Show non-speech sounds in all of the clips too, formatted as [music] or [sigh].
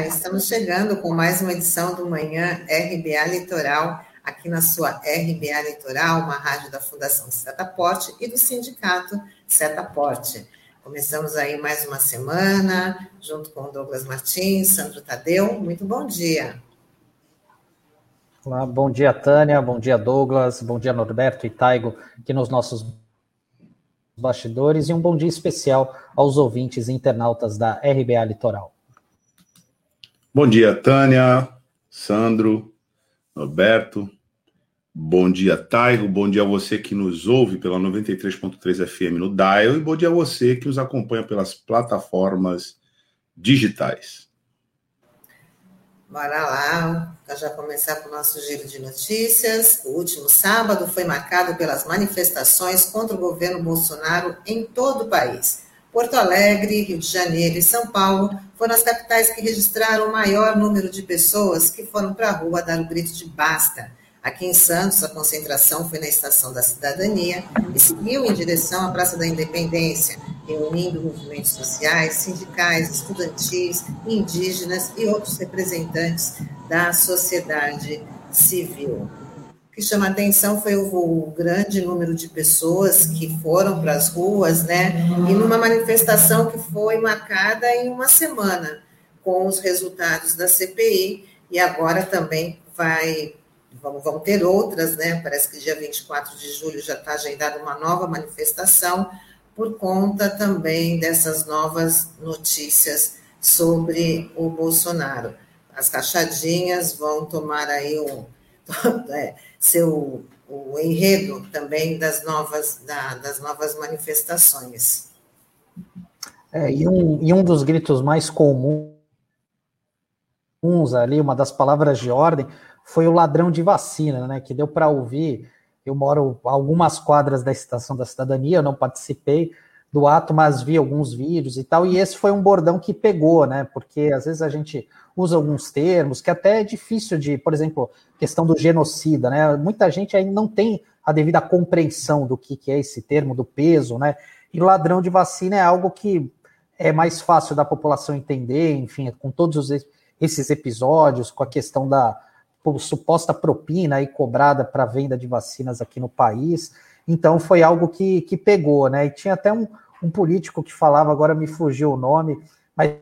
Estamos chegando com mais uma edição do Manhã RBA Litoral, aqui na sua RBA Litoral, uma rádio da Fundação Setaporte e do Sindicato Setaporte. Começamos aí mais uma semana, junto com Douglas Martins, Sandro Tadeu. Muito bom dia! Olá, bom dia, Tânia, bom dia, Douglas, bom dia, Norberto e Taigo, aqui nos nossos bastidores, e um bom dia especial aos ouvintes e internautas da RBA Litoral. Bom dia, Tânia, Sandro, Norberto. Bom dia, Taigo. Bom dia a você que nos ouve pela 93.3 FM no Dial. E bom dia a você que nos acompanha pelas plataformas digitais. Bora lá, para já começar com o nosso giro de notícias. O último sábado foi marcado pelas manifestações contra o governo Bolsonaro em todo o país. Porto Alegre, Rio de Janeiro e São Paulo foram as capitais que registraram o maior número de pessoas que foram para a rua dar o grito de basta. Aqui em Santos, a concentração foi na Estação da Cidadania e seguiu em direção à Praça da Independência, reunindo movimentos sociais, sindicais, estudantis, indígenas e outros representantes da sociedade civil. O que chama atenção foi o, grande número de pessoas que foram para as ruas, né? E numa manifestação que foi marcada em uma semana, com os resultados da CPI, e agora também vai. Vamos ter outras, né? Parece que dia 24 de julho já está agendada uma nova manifestação, por conta também dessas novas notícias sobre o Bolsonaro. As rachadinhas vão tomar aí um. [laughs] É, seu o enredo também das novas, da, das novas manifestações. É, e, um, e um dos gritos mais comuns ali, uma das palavras de ordem, foi o ladrão de vacina, né? Que deu para ouvir. Eu moro algumas quadras da Estação da Cidadania, eu não participei do ato, mas vi alguns vídeos e tal, e esse foi um bordão que pegou, né? Porque às vezes a gente usa alguns termos que até é difícil de, por exemplo, questão do genocida, né? Muita gente ainda não tem a devida compreensão do que, que é esse termo, do peso, né? E ladrão de vacina é algo que é mais fácil da população entender, enfim, com todos esses episódios, com a questão da suposta propina aí cobrada para venda de vacinas aqui no país. Então foi algo que, que pegou, né? E tinha até um, um político que falava, agora me fugiu o nome, mas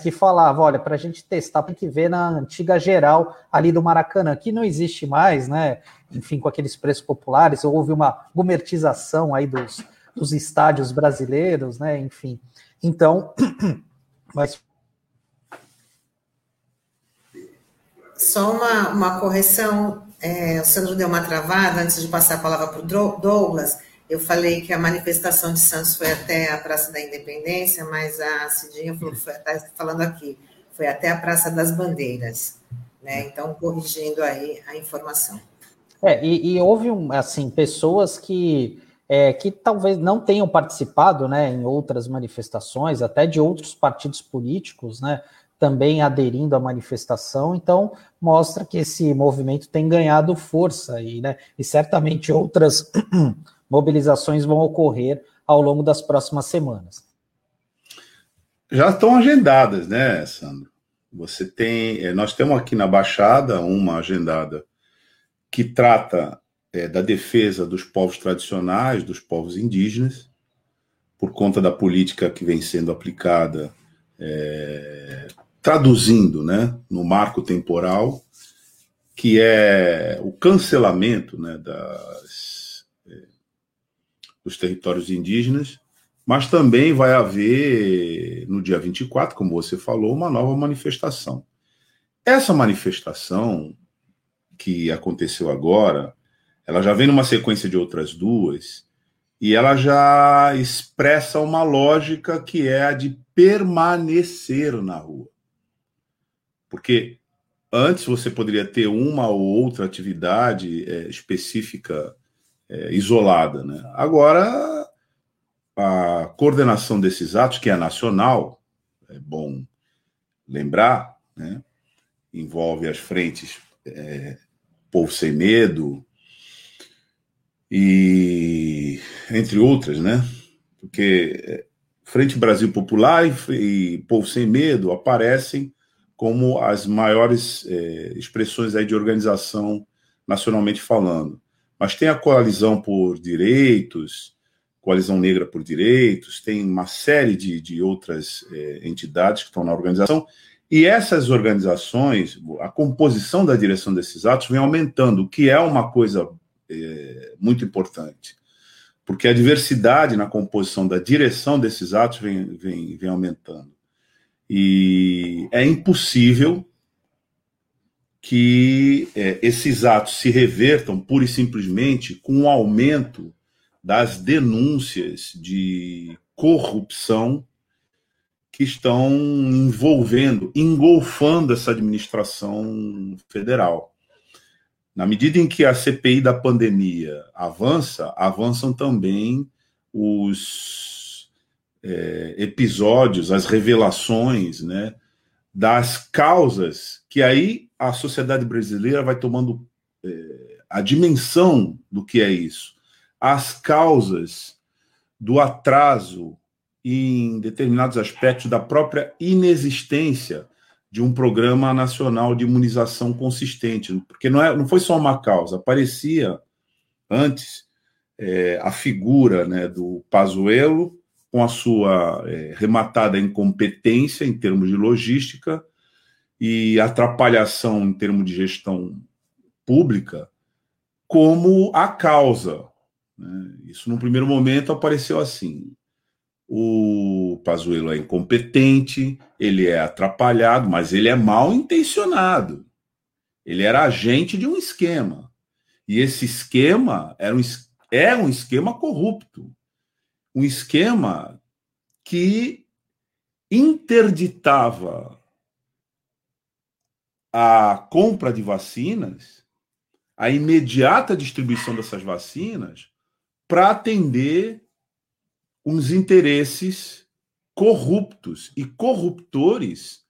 que falava, olha, para a gente testar tem que ver na antiga geral ali do Maracanã, que não existe mais, né? Enfim, com aqueles preços populares, houve uma gomertização aí dos, dos estádios brasileiros, né? Enfim, então, [clears throat] mas só uma, uma correção, é, o Sandro deu uma travada antes de passar a palavra para o Douglas. Eu falei que a manifestação de Santos foi até a Praça da Independência, mas a Cidinha falou que foi, tá falando aqui, foi até a Praça das Bandeiras, né? Então, corrigindo aí a informação. É, e, e houve, assim, pessoas que, é, que talvez não tenham participado, né, em outras manifestações, até de outros partidos políticos, né, também aderindo à manifestação, então mostra que esse movimento tem ganhado força e, né, e certamente outras [clears throat] mobilizações vão ocorrer ao longo das próximas semanas. Já estão agendadas, né, Sandro? Você tem, eh, nós temos aqui na Baixada uma agendada que trata é, da defesa dos povos tradicionais, dos povos indígenas, por conta da política que vem sendo aplicada, é, traduzindo, né, no marco temporal, que é o cancelamento, né, das dos territórios indígenas, mas também vai haver, no dia 24, como você falou, uma nova manifestação. Essa manifestação que aconteceu agora, ela já vem numa sequência de outras duas, e ela já expressa uma lógica que é a de permanecer na rua. Porque antes você poderia ter uma ou outra atividade é, específica é, isolada. Né? Agora, a coordenação desses atos, que é nacional, é bom lembrar, né? envolve as frentes é, Povo Sem Medo, e entre outras, né? Porque é, Frente Brasil Popular e, e Povo Sem Medo aparecem como as maiores é, expressões aí de organização nacionalmente falando. Mas tem a Coalizão por Direitos, Coalizão Negra por Direitos, tem uma série de, de outras é, entidades que estão na organização, e essas organizações, a composição da direção desses atos vem aumentando, o que é uma coisa é, muito importante, porque a diversidade na composição da direção desses atos vem, vem, vem aumentando. E é impossível que é, esses atos se revertam pura e simplesmente com o um aumento das denúncias de corrupção que estão envolvendo, engolfando essa administração federal. Na medida em que a CPI da pandemia avança, avançam também os é, episódios, as revelações, né, das causas que aí a sociedade brasileira vai tomando é, a dimensão do que é isso, as causas do atraso em determinados aspectos da própria inexistência de um programa nacional de imunização consistente, porque não, é, não foi só uma causa, aparecia antes é, a figura né, do Pazuello com a sua é, rematada incompetência em termos de logística e atrapalhação em termos de gestão pública como a causa. Né? Isso, no primeiro momento, apareceu assim o Pazuello é incompetente, ele é atrapalhado, mas ele é mal intencionado. Ele era agente de um esquema. E esse esquema era um, é um esquema corrupto. Um esquema que interditava a compra de vacinas, a imediata distribuição dessas vacinas, para atender uns interesses corruptos e corruptores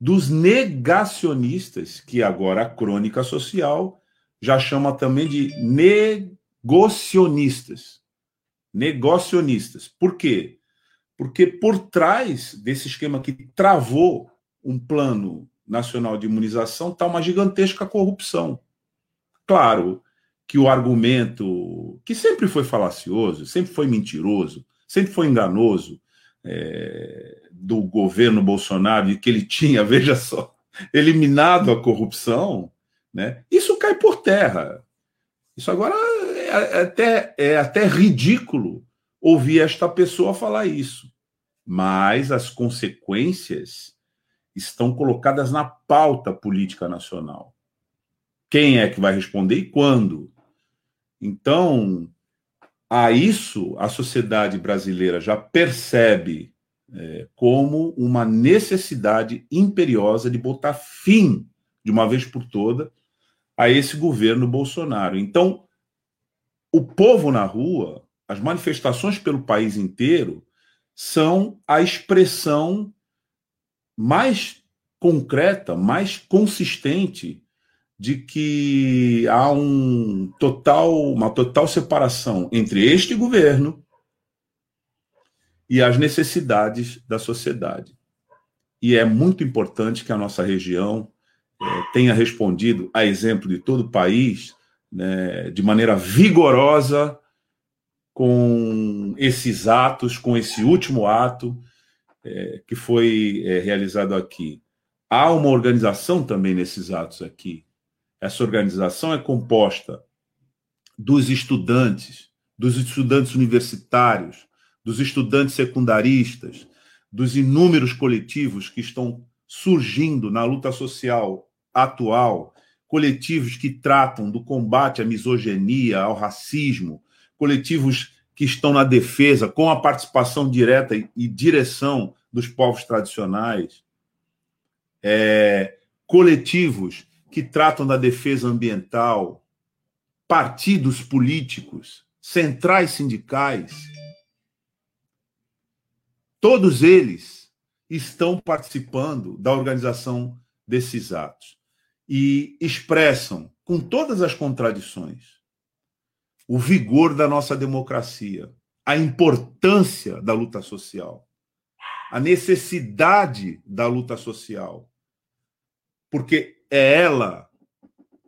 dos negacionistas, que agora a crônica social já chama também de negocionistas. Negocionistas. Por quê? Porque por trás desse esquema que travou um plano nacional de imunização está uma gigantesca corrupção. Claro que o argumento, que sempre foi falacioso, sempre foi mentiroso, sempre foi enganoso é, do governo Bolsonaro e que ele tinha, [laughs] veja só, eliminado a corrupção, né? Isso cai por terra. Isso agora é, é até, é até ridículo ouvir esta pessoa falar isso. Mas as consequências estão colocadas na pauta política nacional. Quem é que vai responder e quando? Então, a isso a sociedade brasileira já percebe é, como uma necessidade imperiosa de botar fim, de uma vez por toda, a esse governo Bolsonaro. Então, o povo na rua, as manifestações pelo país inteiro, são a expressão mais concreta, mais consistente de que há um total, uma total separação entre este governo e as necessidades da sociedade. E é muito importante que a nossa região é, tenha respondido, a exemplo de todo o país, né, de maneira vigorosa com esses atos, com esse último ato é, que foi é, realizado aqui. Há uma organização também nesses atos aqui, essa organização é composta dos estudantes, dos estudantes universitários, dos estudantes secundaristas, dos inúmeros coletivos que estão surgindo na luta social atual, coletivos que tratam do combate à misoginia, ao racismo, coletivos que estão na defesa com a participação direta e direção dos povos tradicionais, é, coletivos que tratam da defesa ambiental, partidos políticos, centrais sindicais, todos eles estão participando da organização desses atos e expressam, com todas as contradições, o vigor da nossa democracia, a importância da luta social, a necessidade da luta social, porque é ela,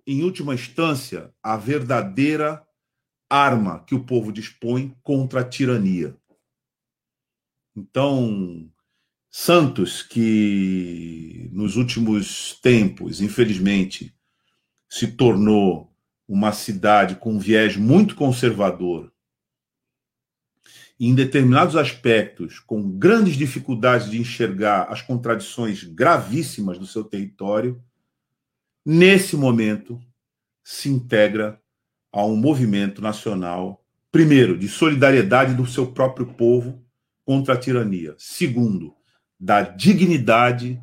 em última instância, a verdadeira arma que o povo dispõe contra a tirania. Então, Santos, que nos últimos tempos, infelizmente, se tornou uma cidade com um viés muito conservador, e em determinados aspectos, com grandes dificuldades de enxergar as contradições gravíssimas do seu território, nesse momento se integra a um movimento nacional, primeiro, de solidariedade do seu próprio povo contra a tirania, segundo, da dignidade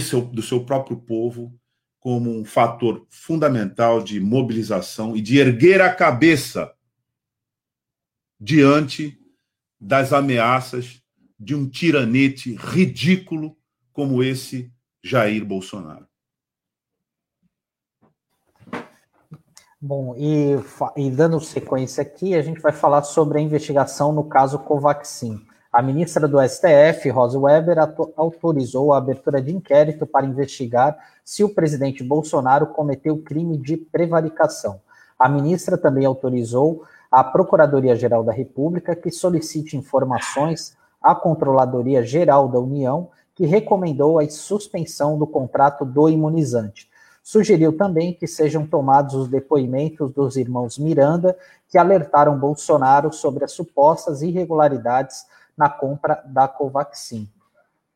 seu, do seu próprio povo como um fator fundamental de mobilização e de erguer a cabeça diante das ameaças de um tiranete ridículo como esse Jair Bolsonaro. Bom, e, e, dando sequência aqui, a gente vai falar sobre a investigação no caso Covaxin. A ministra do STF, Rosa Weber, autorizou a abertura de inquérito para investigar se o presidente Bolsonaro cometeu crime de prevaricação. A ministra também autorizou a Procuradoria-Geral da República que solicite informações à Controladoria Geral da União, que recomendou a suspensão do contrato do imunizante. Sugeriu também que sejam tomados os depoimentos dos irmãos Miranda, que alertaram Bolsonaro sobre as supostas irregularidades na compra da Covaxin.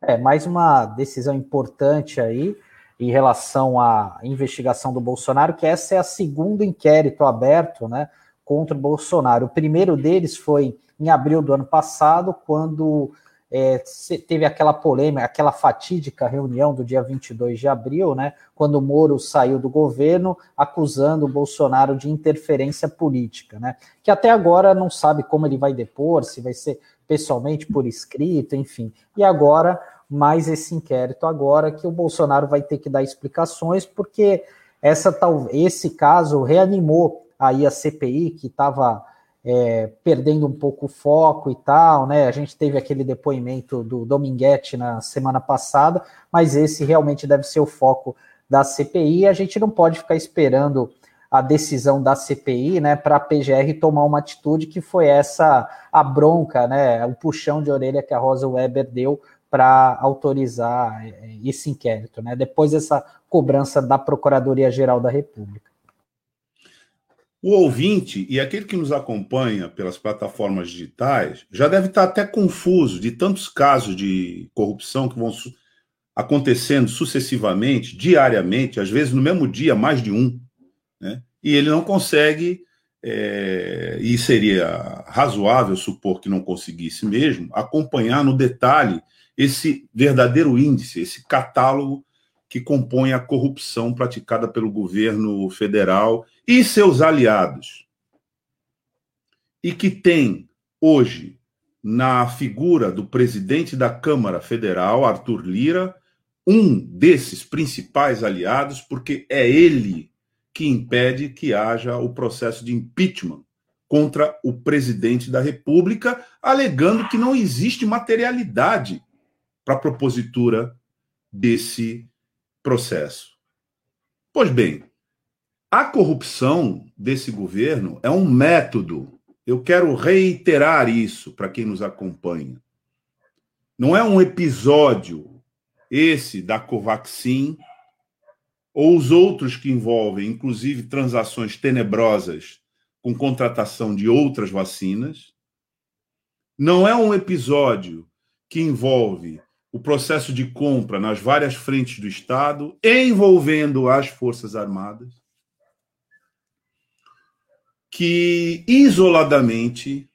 É mais uma decisão importante aí em relação à investigação do Bolsonaro, que essa é a segundo inquérito aberto, né, contra o Bolsonaro. O primeiro deles foi em abril do ano passado, quando é, teve aquela polêmica, aquela fatídica reunião do dia 22 de abril, né, quando o Moro saiu do governo acusando o Bolsonaro de interferência política, né, que até agora não sabe como ele vai depor, se vai ser pessoalmente por escrito, enfim. E agora, mais esse inquérito agora que o Bolsonaro vai ter que dar explicações, porque essa tal, esse caso reanimou aí a CPI, que estava é, perdendo um pouco o foco e tal, né? A gente teve aquele depoimento do Dominguete na semana passada, mas esse realmente deve ser o foco da CPI. A gente não pode ficar esperando a decisão da CPI, né, para a PGR tomar uma atitude que foi essa a bronca, né, o puxão de orelha que a Rosa Weber deu para autorizar é, esse inquérito, né, depois dessa cobrança da Procuradoria Geral da República. O ouvinte e aquele que nos acompanha pelas plataformas digitais já deve estar até confuso de tantos casos de corrupção que vão acontecendo sucessivamente, diariamente, às vezes no mesmo dia, mais de um. Né? E ele não consegue, é, e seria razoável supor que não conseguisse mesmo, acompanhar no detalhe esse verdadeiro índice, esse catálogo que compõe a corrupção praticada pelo governo federal e seus aliados. E que tem hoje, na figura do presidente da Câmara Federal, Arthur Lira, um desses principais aliados, porque é ele que impede que haja o processo de impeachment contra o presidente da República, alegando que não existe materialidade para a propositura desse processo. Pois bem, a corrupção desse governo é um método. Eu quero reiterar isso para quem nos acompanha. Não é um episódio esse da Covaxin ou os outros que envolvem, inclusive, transações tenebrosas com contratação de outras vacinas. Não é um episódio que envolve o processo de compra nas várias frentes do Estado, envolvendo as Forças Armadas, que isoladamente,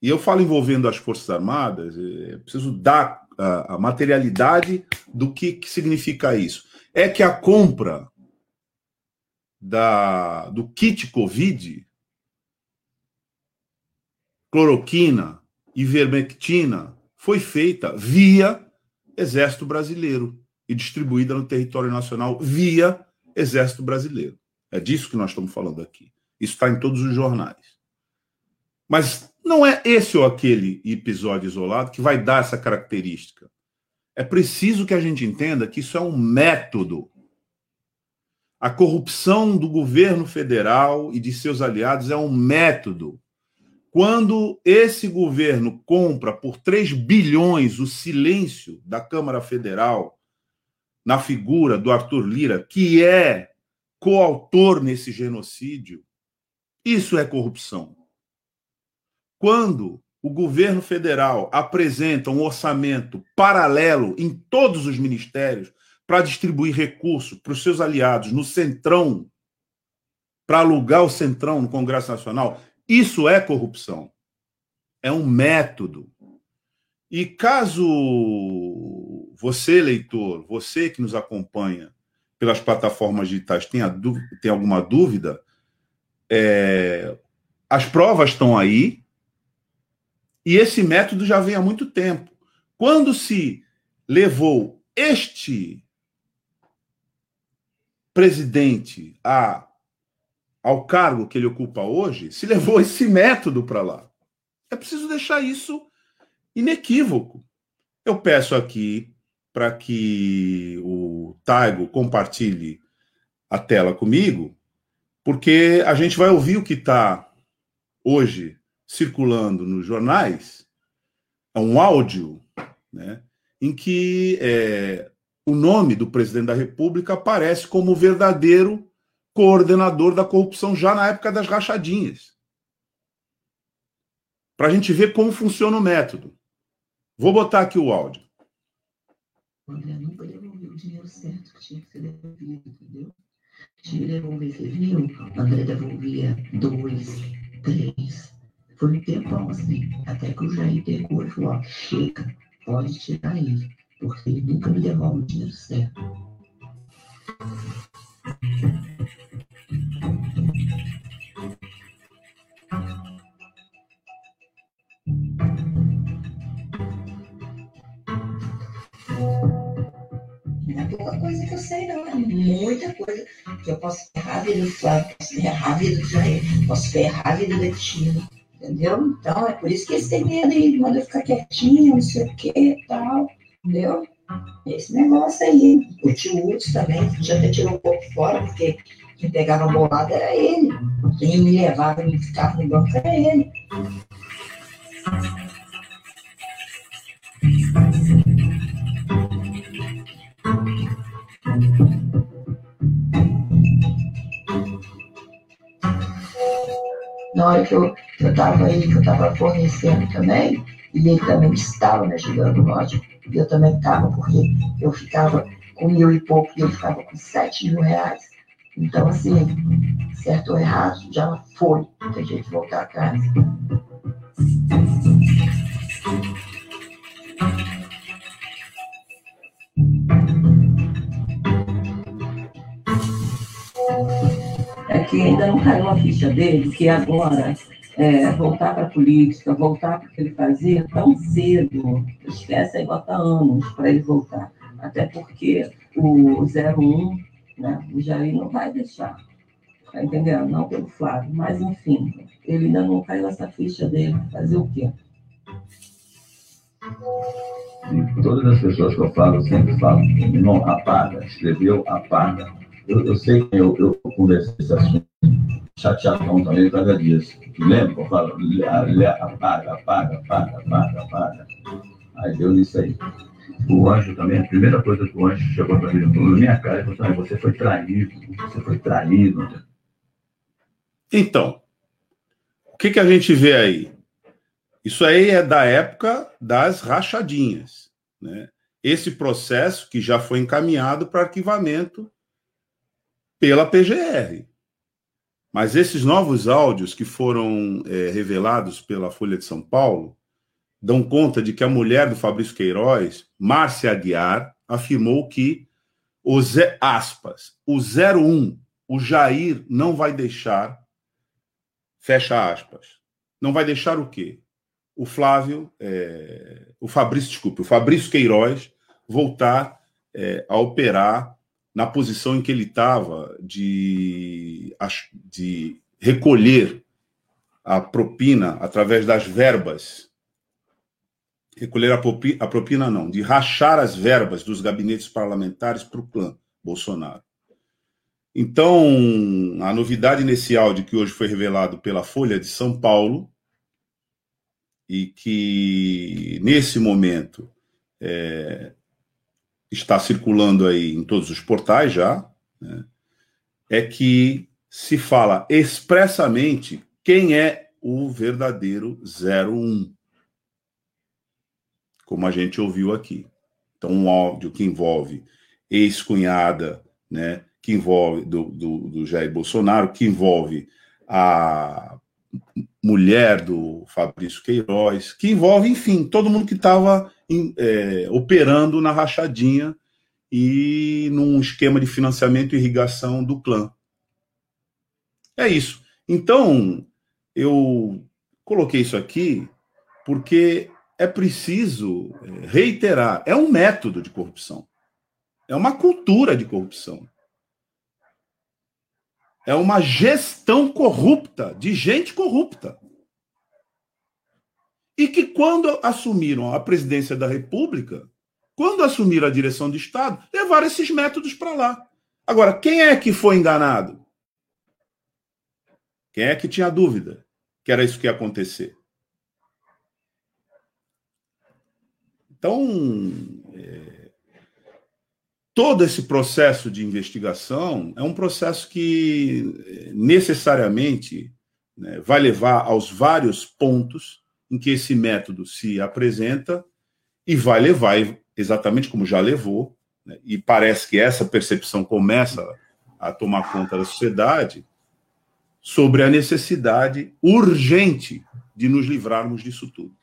e eu falo envolvendo as Forças Armadas, é preciso dar a, materialidade do que, que significa isso é que a compra da, do kit Covid, cloroquina, ivermectina, foi feita via Exército Brasileiro e distribuída no território nacional via Exército Brasileiro. É disso que nós estamos falando aqui. Isso está em todos os jornais. Mas não é esse ou aquele episódio isolado que vai dar essa característica. É preciso que a gente entenda que isso é um método. A corrupção do governo federal e de seus aliados é um método. Quando esse governo compra por 3 bilhões o silêncio da Câmara Federal na figura do Arthur Lira, que é coautor nesse genocídio, isso é corrupção. Quando o governo federal apresenta um orçamento paralelo em todos os ministérios para distribuir recursos para os seus aliados no Centrão, para alugar o Centrão no Congresso Nacional, isso é corrupção. É um método. E caso você, leitor, você que nos acompanha pelas plataformas digitais, tenha, tenha alguma dúvida, é, as provas estão aí, e esse método já vem há muito tempo. Quando se levou este presidente a, ao cargo que ele ocupa hoje, se levou esse método para lá. É preciso deixar isso inequívoco. Eu peço aqui para que o Taigo compartilhe a tela comigo, porque a gente vai ouvir o que está hoje circulando nos jornais é um áudio né, em que é, o nome do presidente da República aparece como verdadeiro coordenador da corrupção já na época das rachadinhas. Para a gente ver como funciona o método. Vou botar aqui o áudio. O André nunca devolveu o dinheiro certo que tinha que ser devolvido, entendeu? Tinha que devolver, você viu? O André devolvia dois, três, foi um tempão assim, até que o Jair pegou e falou, ó, chega, pode tirar ele, porque ele nunca me devolve o dinheiro certo. Não é pouca coisa que eu sei, não. É muita coisa que eu posso ferrar a vida do Flávio, posso ferrar a vida do Jair, posso ferrar a vida da Tina entendeu? Então, é por isso que eles têm medo de manda ficar quietinho, não sei o que tal, entendeu? Esse negócio aí. O tio Hudson também, já até tirou um pouco fora, porque quem pegava bolada era ele. Quem me levava e me ficava no banco era ele. Na hora que eu estava aí, que eu estava fornecendo também, e ele também estava me ajudando, lógico, e eu também estava, porque eu ficava com mil e pouco e ele ficava com sete mil reais. Então, assim, certo ou errado, já foi, tem jeito de voltar atrás. Que ainda não caiu a ficha dele, que agora é, voltar para a política, voltar para o que ele fazia tão cedo, esquece aí, bota anos para ele voltar. Até porque o 01, né, o Jair não vai deixar. Tá entendendo? Não pelo Flávio. Mas, enfim, ele ainda não caiu essa ficha dele. Fazer o quê? E todas as pessoas que eu falo sempre falam, não apaga, escreveu, apaga eu, eu sei que eu, eu conversei esse assunto chateadão também causa disso. Lembra eu falo? Apaga, apaga, apaga, apaga, apaga. Aí deu nisso aí. O anjo também, a primeira coisa que o anjo chegou para mim, na minha cara, ele falou assim, você foi traído, você foi traído. Então, o que, que a gente vê aí? Isso aí é da época das rachadinhas. Né? Esse processo que já foi encaminhado para arquivamento pela PGR. Mas esses novos áudios que foram é, revelados pela Folha de São Paulo dão conta de que a mulher do Fabrício Queiroz, Márcia Aguiar, afirmou que o Zé, aspas, o 01, o Jair não vai deixar, fecha aspas, não vai deixar o quê? O Flávio, é, o Fabrício, desculpe, o Fabrício Queiroz voltar é, a operar na posição em que ele estava de, de recolher a propina através das verbas. Recolher a propina, não, de rachar as verbas dos gabinetes parlamentares para o clã Bolsonaro. Então, a novidade nesse áudio que hoje foi revelado pela Folha de São Paulo, e que nesse momento é, está circulando aí em todos os portais já, né, é que se fala expressamente quem é o verdadeiro 01. Como a gente ouviu aqui. Então, um áudio que envolve ex-cunhada, né, que envolve do, do, do Jair Bolsonaro, que envolve a mulher do Fabrício Queiroz, que envolve, enfim, todo mundo que estava é, operando na rachadinha e num esquema de financiamento e irrigação do clã. É isso. Então, eu coloquei isso aqui porque é preciso é, reiterar: é um método de corrupção, é uma cultura de corrupção. É uma gestão corrupta, de gente corrupta. E que, quando assumiram a presidência da República, quando assumiram a direção do Estado, levaram esses métodos para lá. Agora, quem é que foi enganado? Quem é que tinha dúvida que era isso que ia acontecer? Então, é, todo esse processo de investigação é um processo que necessariamente né, vai levar aos vários pontos em que esse método se apresenta e vai levar, exatamente como já levou, né, e parece que essa percepção começa a tomar conta da sociedade, sobre a necessidade urgente de nos livrarmos disso tudo.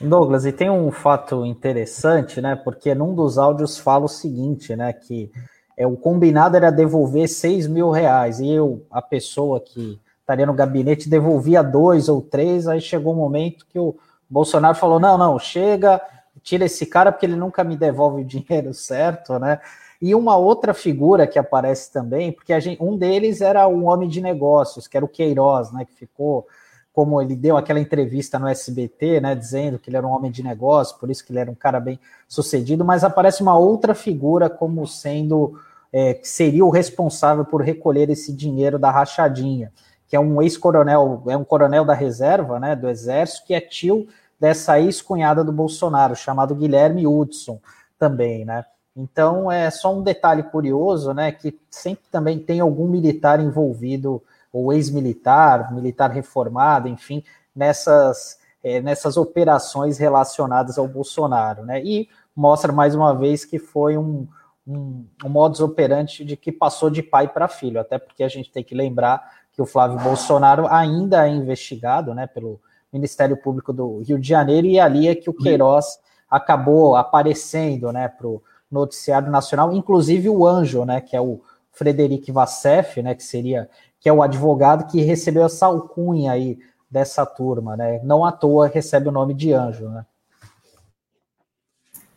Douglas, e tem um fato interessante, né? Porque num dos áudios fala o seguinte, né? Que é, o combinado era devolver 6 mil reais, e eu, a pessoa que estaria no gabinete, devolvia dois ou três, aí chegou um momento que o Bolsonaro falou: não, não, chega, tira esse cara, porque ele nunca me devolve o dinheiro [laughs] certo, né? E uma outra figura que aparece também, porque gente, um deles era um homem de negócios, que era o Queiroz, né? Que ficou, como ele deu aquela entrevista no SBT, né? Dizendo que ele era um homem de negócio, por isso que ele era um cara bem sucedido, mas aparece uma outra figura como sendo é, que seria o responsável por recolher esse dinheiro da rachadinha, que é um ex-coronel, é um coronel da reserva, né? Do exército, que é tio dessa ex-cunhada do Bolsonaro, chamado Guilherme Hudson, também, né? Então, é só um detalhe curioso, né, que sempre também tem algum militar envolvido, ou ex-militar, militar reformado, enfim, nessas, é, nessas operações relacionadas ao Bolsonaro, né, e mostra mais uma vez que foi um, um, um modus operandi de que passou de pai para filho, até porque a gente tem que lembrar que o Flávio Bolsonaro ainda é investigado, né, pelo Ministério Público do Rio de Janeiro, e ali é que o Queiroz acabou aparecendo, né, para noticiário nacional, inclusive o Anjo, né, que é o Frederic Vassef, né, que seria que é o advogado que recebeu essa alcunha aí dessa turma, né? Não à toa recebe o nome de Anjo, né?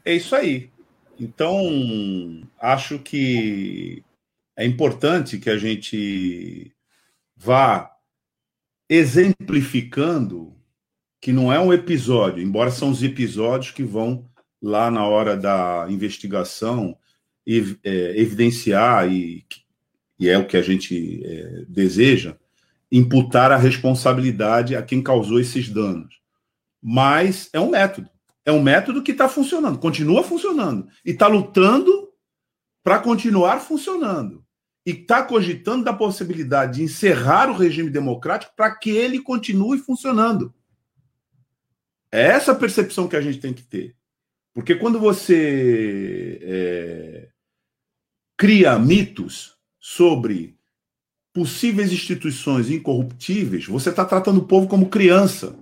É isso aí. Então, acho que é importante que a gente vá exemplificando que não é um episódio, embora são os episódios que vão lá na hora da investigação é, evidenciar, e, e é o que a gente é, deseja, imputar a responsabilidade a quem causou esses danos. Mas é um método. É um método que está funcionando, continua funcionando. E está lutando para continuar funcionando. E está cogitando da possibilidade de encerrar o regime democrático para que ele continue funcionando. É essa percepção que a gente tem que ter. Porque quando você é, cria mitos sobre possíveis instituições incorruptíveis, você está tratando o povo como criança.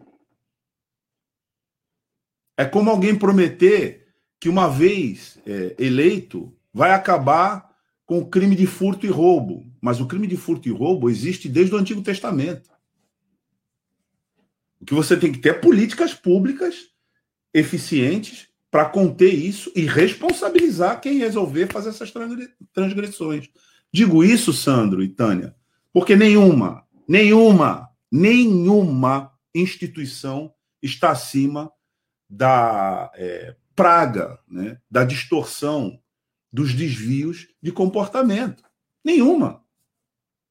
É como alguém prometer que, uma vez é, eleito, vai acabar com o crime de furto e roubo. Mas o crime de furto e roubo existe desde o Antigo Testamento. O que você tem que ter é políticas públicas eficientes para conter isso e responsabilizar quem resolver fazer essas transgressões. Digo isso, Sandro e Tânia, porque nenhuma, nenhuma Nenhuma instituição está acima da é, praga, né, da distorção, dos desvios de comportamento. Nenhuma.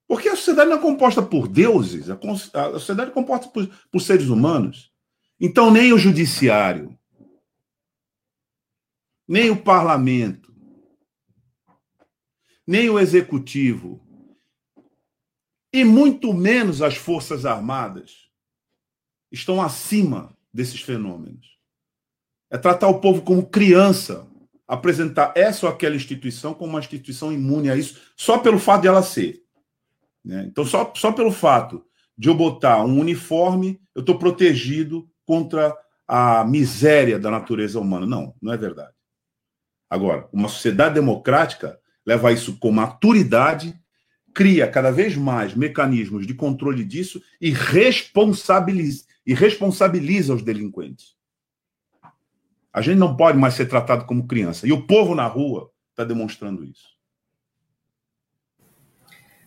Porque a sociedade não é composta por deuses, a, sociedade é composta por, por seres humanos. Então, nem o judiciário, nem o parlamento, nem o executivo, e muito menos as Forças Armadas estão acima desses fenômenos. É tratar o povo como criança, apresentar essa ou aquela instituição como uma instituição imune a isso, só pelo fato de ela ser. Né? Então, só, só pelo fato de eu botar um uniforme, eu estou protegido contra a miséria da natureza humana. Não, não é verdade. Agora, uma sociedade democrática leva isso com maturidade, cria cada vez mais mecanismos de controle disso e responsabiliza, e responsabiliza os delinquentes. A gente não pode mais ser tratado como criança. E o povo na rua está demonstrando isso.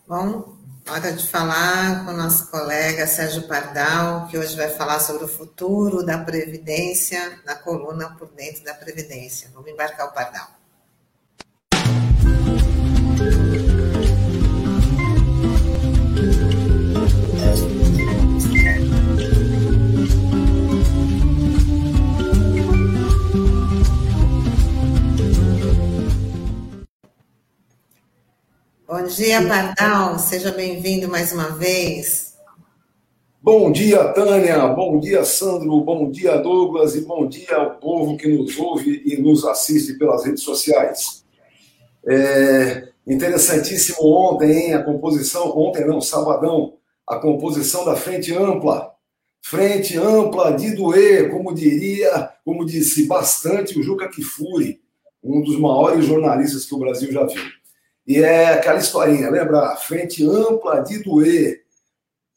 Bom, hora de falar com o nosso colega Sérgio Pardal, que hoje vai falar sobre o futuro da Previdência na coluna Por Dentro da Previdência. Vamos embarcar o Pardal. Bom dia, Pardal. Seja bem-vindo mais uma vez. Bom dia, Tânia. Bom dia, Sandro. Bom dia, Douglas. E bom dia ao povo que nos ouve e nos assiste pelas redes sociais. É interessantíssimo ontem, hein? A composição, ontem não, sabadão, a composição da Frente Ampla. Frente Ampla de doer, como diria, como disse bastante o Juca Kifuri, um dos maiores jornalistas que o Brasil já viu. E é aquela historinha, lembra? Frente ampla de doer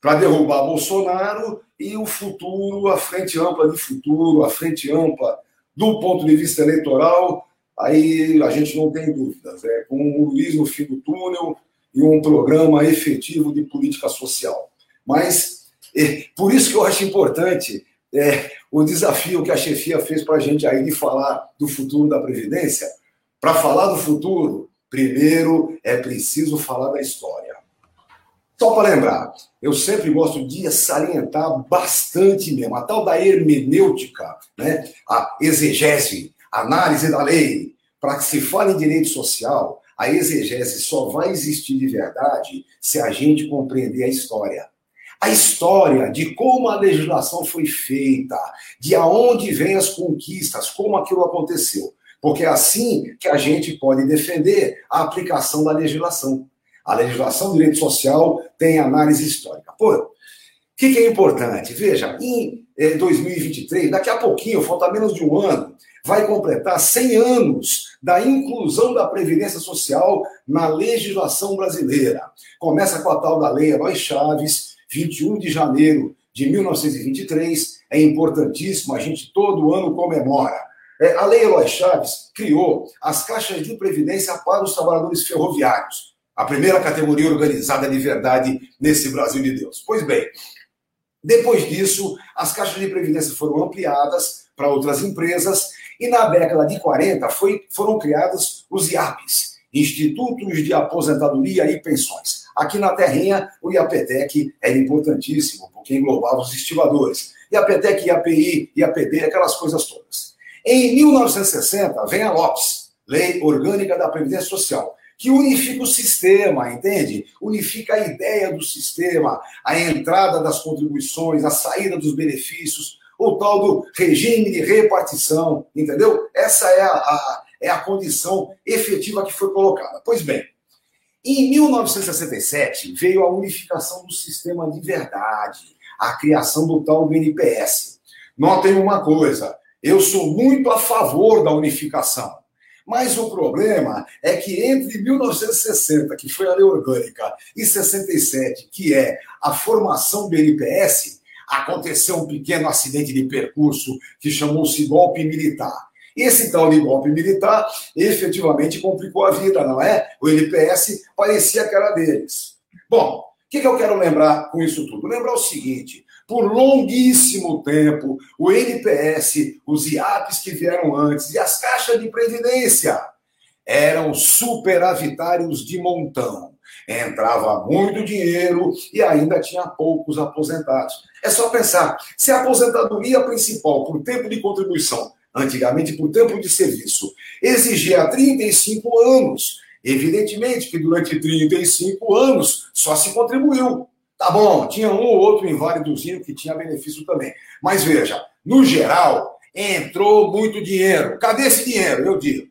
para derrubar Bolsonaro e o futuro, a frente ampla de futuro, a frente ampla do ponto de vista eleitoral, aí a gente não tem dúvidas. É com o Luiz no fim do túnel e um programa efetivo de política social. Mas é, por isso que eu acho importante é, o desafio que a chefia fez para a gente aí de falar do futuro da Previdência. Para falar do futuro, Primeiro, é preciso falar da história. Só para lembrar, eu sempre gosto de salientar bastante mesmo, a tal da hermenêutica, né? a exegese, análise da lei. Para que se fale em direito social, a exegese só vai existir de verdade se a gente compreender a história. A história de como a legislação foi feita, de aonde vêm as conquistas, como aquilo aconteceu. Porque é assim que a gente pode defender a aplicação da legislação. A legislação do direito social tem análise histórica. Pô, o que, que, é importante? Veja, em 2023, eh, daqui a pouquinho, falta menos de um ano, vai completar 100 anos da inclusão da Previdência Social na legislação brasileira. Começa com a tal da Lei Herói Chaves, 21 de janeiro de 1923. É importantíssimo, a gente todo ano comemora. É, a Lei Eloy Chaves criou as caixas de previdência para os trabalhadores ferroviários, a primeira categoria organizada de verdade nesse Brasil de Deus. Pois bem, depois disso, as caixas de previdência foram ampliadas para outras empresas e na década de 40 foi, foram criados os IAPs, Institutos de Aposentadoria e Pensões. Aqui na Terrinha, o IAPTEC era importantíssimo, porque englobava os estivadores. IAPTEC, IAPI, IAPD, aquelas coisas todas. Em 1960, vem a LOPS, Lei Orgânica da Previdência Social, que unifica o sistema, entende? Unifica a ideia do sistema, a entrada das contribuições, a saída dos benefícios, o tal do regime de repartição, entendeu? Essa é a, a, é a condição efetiva que foi colocada. Pois bem, em 1967 veio a unificação do sistema de verdade, a criação do tal do NPS. Notem uma coisa, eu sou muito a favor da unificação. Mas o problema é que entre 1960, que foi a lei orgânica, e 67, que é a formação do NPS, aconteceu um pequeno acidente de percurso que chamou-se golpe militar. Esse tal de golpe militar efetivamente complicou a vida, não é? O NPS parecia que era deles. Bom, o que, que eu quero lembrar com isso tudo? Lembrar o seguinte: por longuíssimo tempo, o NPS, os IAPs que vieram antes e as caixas de previdência eram superavitários de montão. Entrava muito dinheiro e ainda tinha poucos aposentados. É só pensar: se a aposentadoria principal por tempo de contribuição, antigamente por tempo de serviço, exigia 35 anos, evidentemente que durante 35 anos só se contribuiu. Tá bom, tinha um ou outro inválidozinho que tinha benefício também. Mas veja, no geral, entrou muito dinheiro. Cadê esse dinheiro? Eu digo,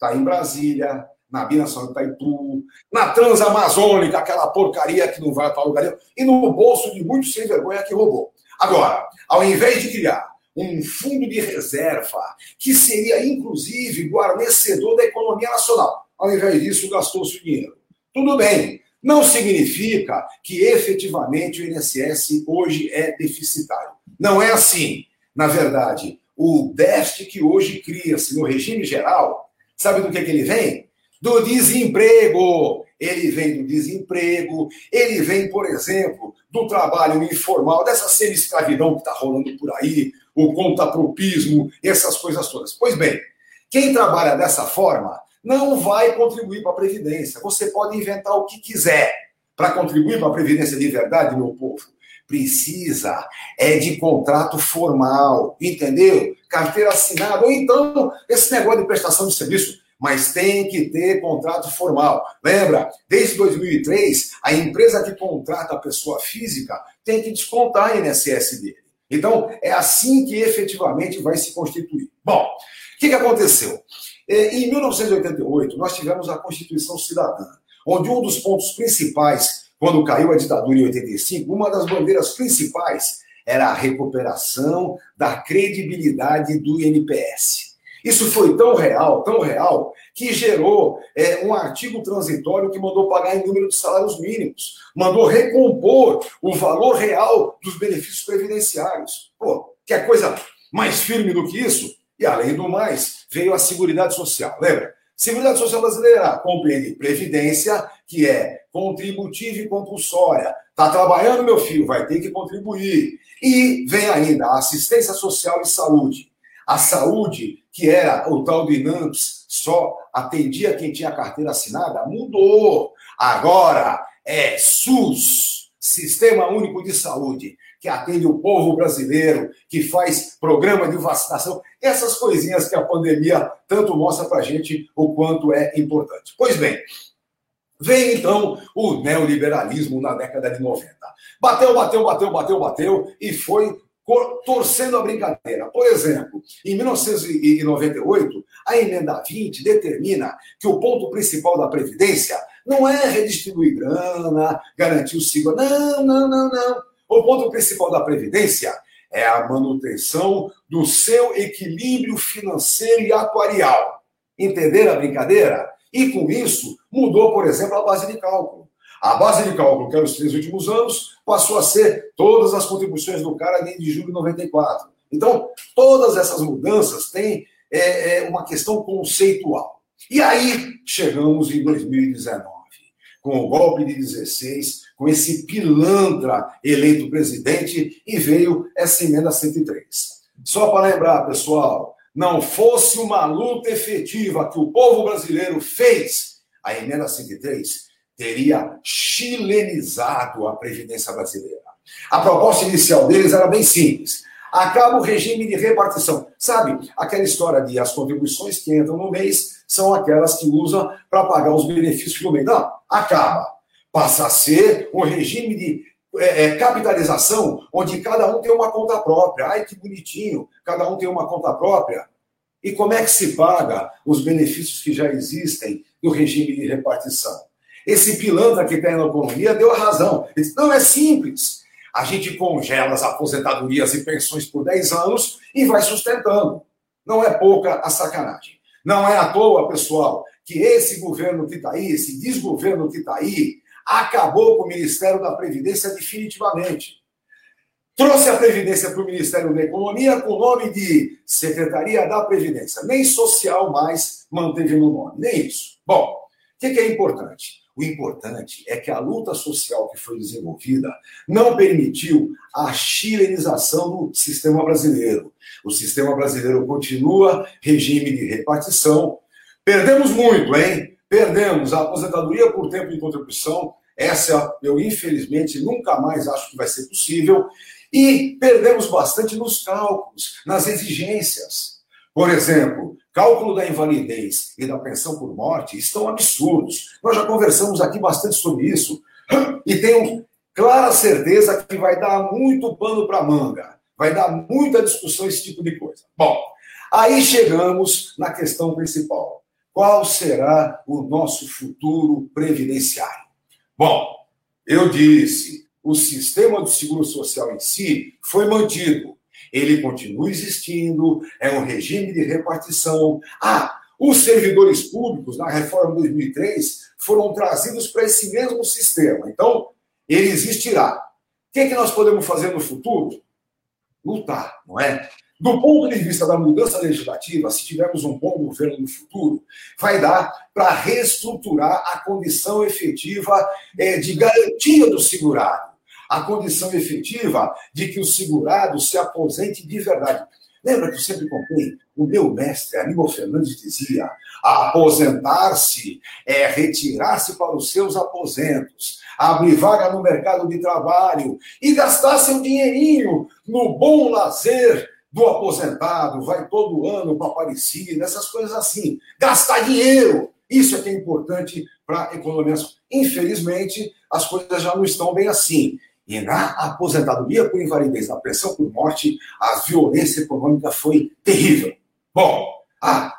tá em Brasília, na Binação Itaipu, na Transamazônica, aquela porcaria que não vai para lugar nenhum, e no bolso de muitos sem vergonha que roubou. Agora, ao invés de criar um fundo de reserva, que seria inclusive guarnecedor da economia nacional, ao invés disso, gastou-se o dinheiro. Tudo bem, não significa que efetivamente o INSS hoje é deficitário. Não é assim. Na verdade, o déficit que hoje cria-se no regime geral, sabe do que, que ele vem? Do desemprego. Ele vem do desemprego, ele vem, por exemplo, do trabalho informal, dessa semi-escravidão que está rolando por aí, o contapropismo, essas coisas todas. Pois bem, quem trabalha dessa forma não vai contribuir para a Previdência. Você pode inventar o que quiser para contribuir para a Previdência de verdade, meu povo. Precisa é de contrato formal, entendeu? Carteira assinada, ou então esse negócio de prestação de serviço, mas tem que ter contrato formal. Lembra? Desde 2003, a empresa que contrata a pessoa física tem que descontar a INSS dele. Então, é assim que efetivamente vai se constituir. Bom, o que, que aconteceu? É, em 1988, nós tivemos a Constituição Cidadã, onde um dos pontos principais, quando caiu a ditadura em 85, uma das bandeiras principais era a recuperação da credibilidade do INPS. Isso foi tão real, tão real, que gerou é, um artigo transitório que mandou pagar em número de salários mínimos, mandou recompor o valor real dos benefícios previdenciários. Pô, quer coisa mais firme do que isso? E, além do mais, veio a Seguridade Social. Lembra? Seguridade Social Brasileira compreende previdência, que é contributiva e compulsória. Está trabalhando, meu filho, vai ter que contribuir. E vem ainda a assistência social e saúde. A saúde, que era o tal do INAMPS, só atendia quem tinha carteira assinada, mudou. Agora é SUS, Sistema Único de Saúde que atende o povo brasileiro, que faz programa de vacinação, essas coisinhas que a pandemia tanto mostra para a gente o quanto é importante. Pois bem, vem então o neoliberalismo na década de 90. Bateu, bateu, bateu, bateu, bateu e foi torcendo a brincadeira. Por exemplo, em 1998, a emenda 20 determina que o ponto principal da Previdência não é redistribuir grana, garantir o seguro. Não, não, não, não. O ponto principal da Previdência é a manutenção do seu equilíbrio financeiro e atuarial. Entenderam a brincadeira? E com isso, mudou, por exemplo, a base de cálculo. A base de cálculo, que era os três últimos anos, passou a ser todas as contribuições do cara de julho de 94. Então, todas essas mudanças têm é, é, uma questão conceitual. E aí, chegamos em 2019, com o golpe de 16, com esse pilantra eleito presidente e veio essa emenda 103. Só para lembrar, pessoal, não fosse uma luta efetiva que o povo brasileiro fez, a emenda 103 teria chilenizado a Previdência brasileira. A proposta inicial deles era bem simples. Acaba o regime de repartição. Sabe, aquela história de as contribuições que entram no mês são aquelas que usam para pagar os benefícios do mês. Não, acaba passa a ser um regime de é, é, capitalização, onde cada um tem uma conta própria. Ai, que bonitinho, cada um tem uma conta própria. E como é que se paga os benefícios que já existem do regime de repartição? Esse pilantra que está na economia deu a razão. Não, é simples. A gente congela as aposentadorias e pensões por 10 anos e vai sustentando. Não é pouca a sacanagem. Não é à toa, pessoal, que esse governo que está aí, esse desgoverno que está aí, acabou com o Ministério da Previdência definitivamente. Trouxe a Previdência para o Ministério da Economia com o nome de Secretaria da Previdência. Nem social mais manteve no nome, nem isso. Bom, o que, que é importante? O importante é que a luta social que foi desenvolvida não permitiu a chilenização do sistema brasileiro. O sistema brasileiro continua regime de repartição. Perdemos muito, hein? Perdemos a aposentadoria por tempo de contribuição. Essa eu, infelizmente, nunca mais acho que vai ser possível. E perdemos bastante nos cálculos, nas exigências. Por exemplo, cálculo da invalidez e da pensão por morte estão absurdos. Nós já conversamos aqui bastante sobre isso e tenho clara certeza que vai dar muito pano para manga, vai dar muita discussão esse tipo de coisa. Bom, aí chegamos na questão principal. Qual será o nosso futuro previdenciário? Bom, eu disse, o sistema do seguro social em si foi mantido ele continua existindo, é um regime de repartição. Ah, os servidores públicos, na reforma de 2003, foram trazidos para esse mesmo sistema. Então, ele existirá. O que, é que nós podemos fazer no futuro? Lutar, não é? Do ponto de vista da mudança legislativa, se tivermos um bom governo no futuro, vai dar para reestruturar a condição efetiva é, de garantia do segurado a condição efetiva de que o segurado se aposente de verdade. Lembra que eu sempre contei? O meu mestre, Aníbal Fernandes, dizia: aposentar-se é retirar-se para os seus aposentos, abrir vaga no mercado de trabalho e gastar seu dinheirinho no bom lazer do aposentado, vai todo ano para Aparecida, essas coisas assim. Gastar dinheiro. Isso é que é importante para a economia. Infelizmente, as coisas já não estão bem assim. E na aposentadoria por invalidez, na pensão por morte, a violência econômica foi terrível. Bom, ah,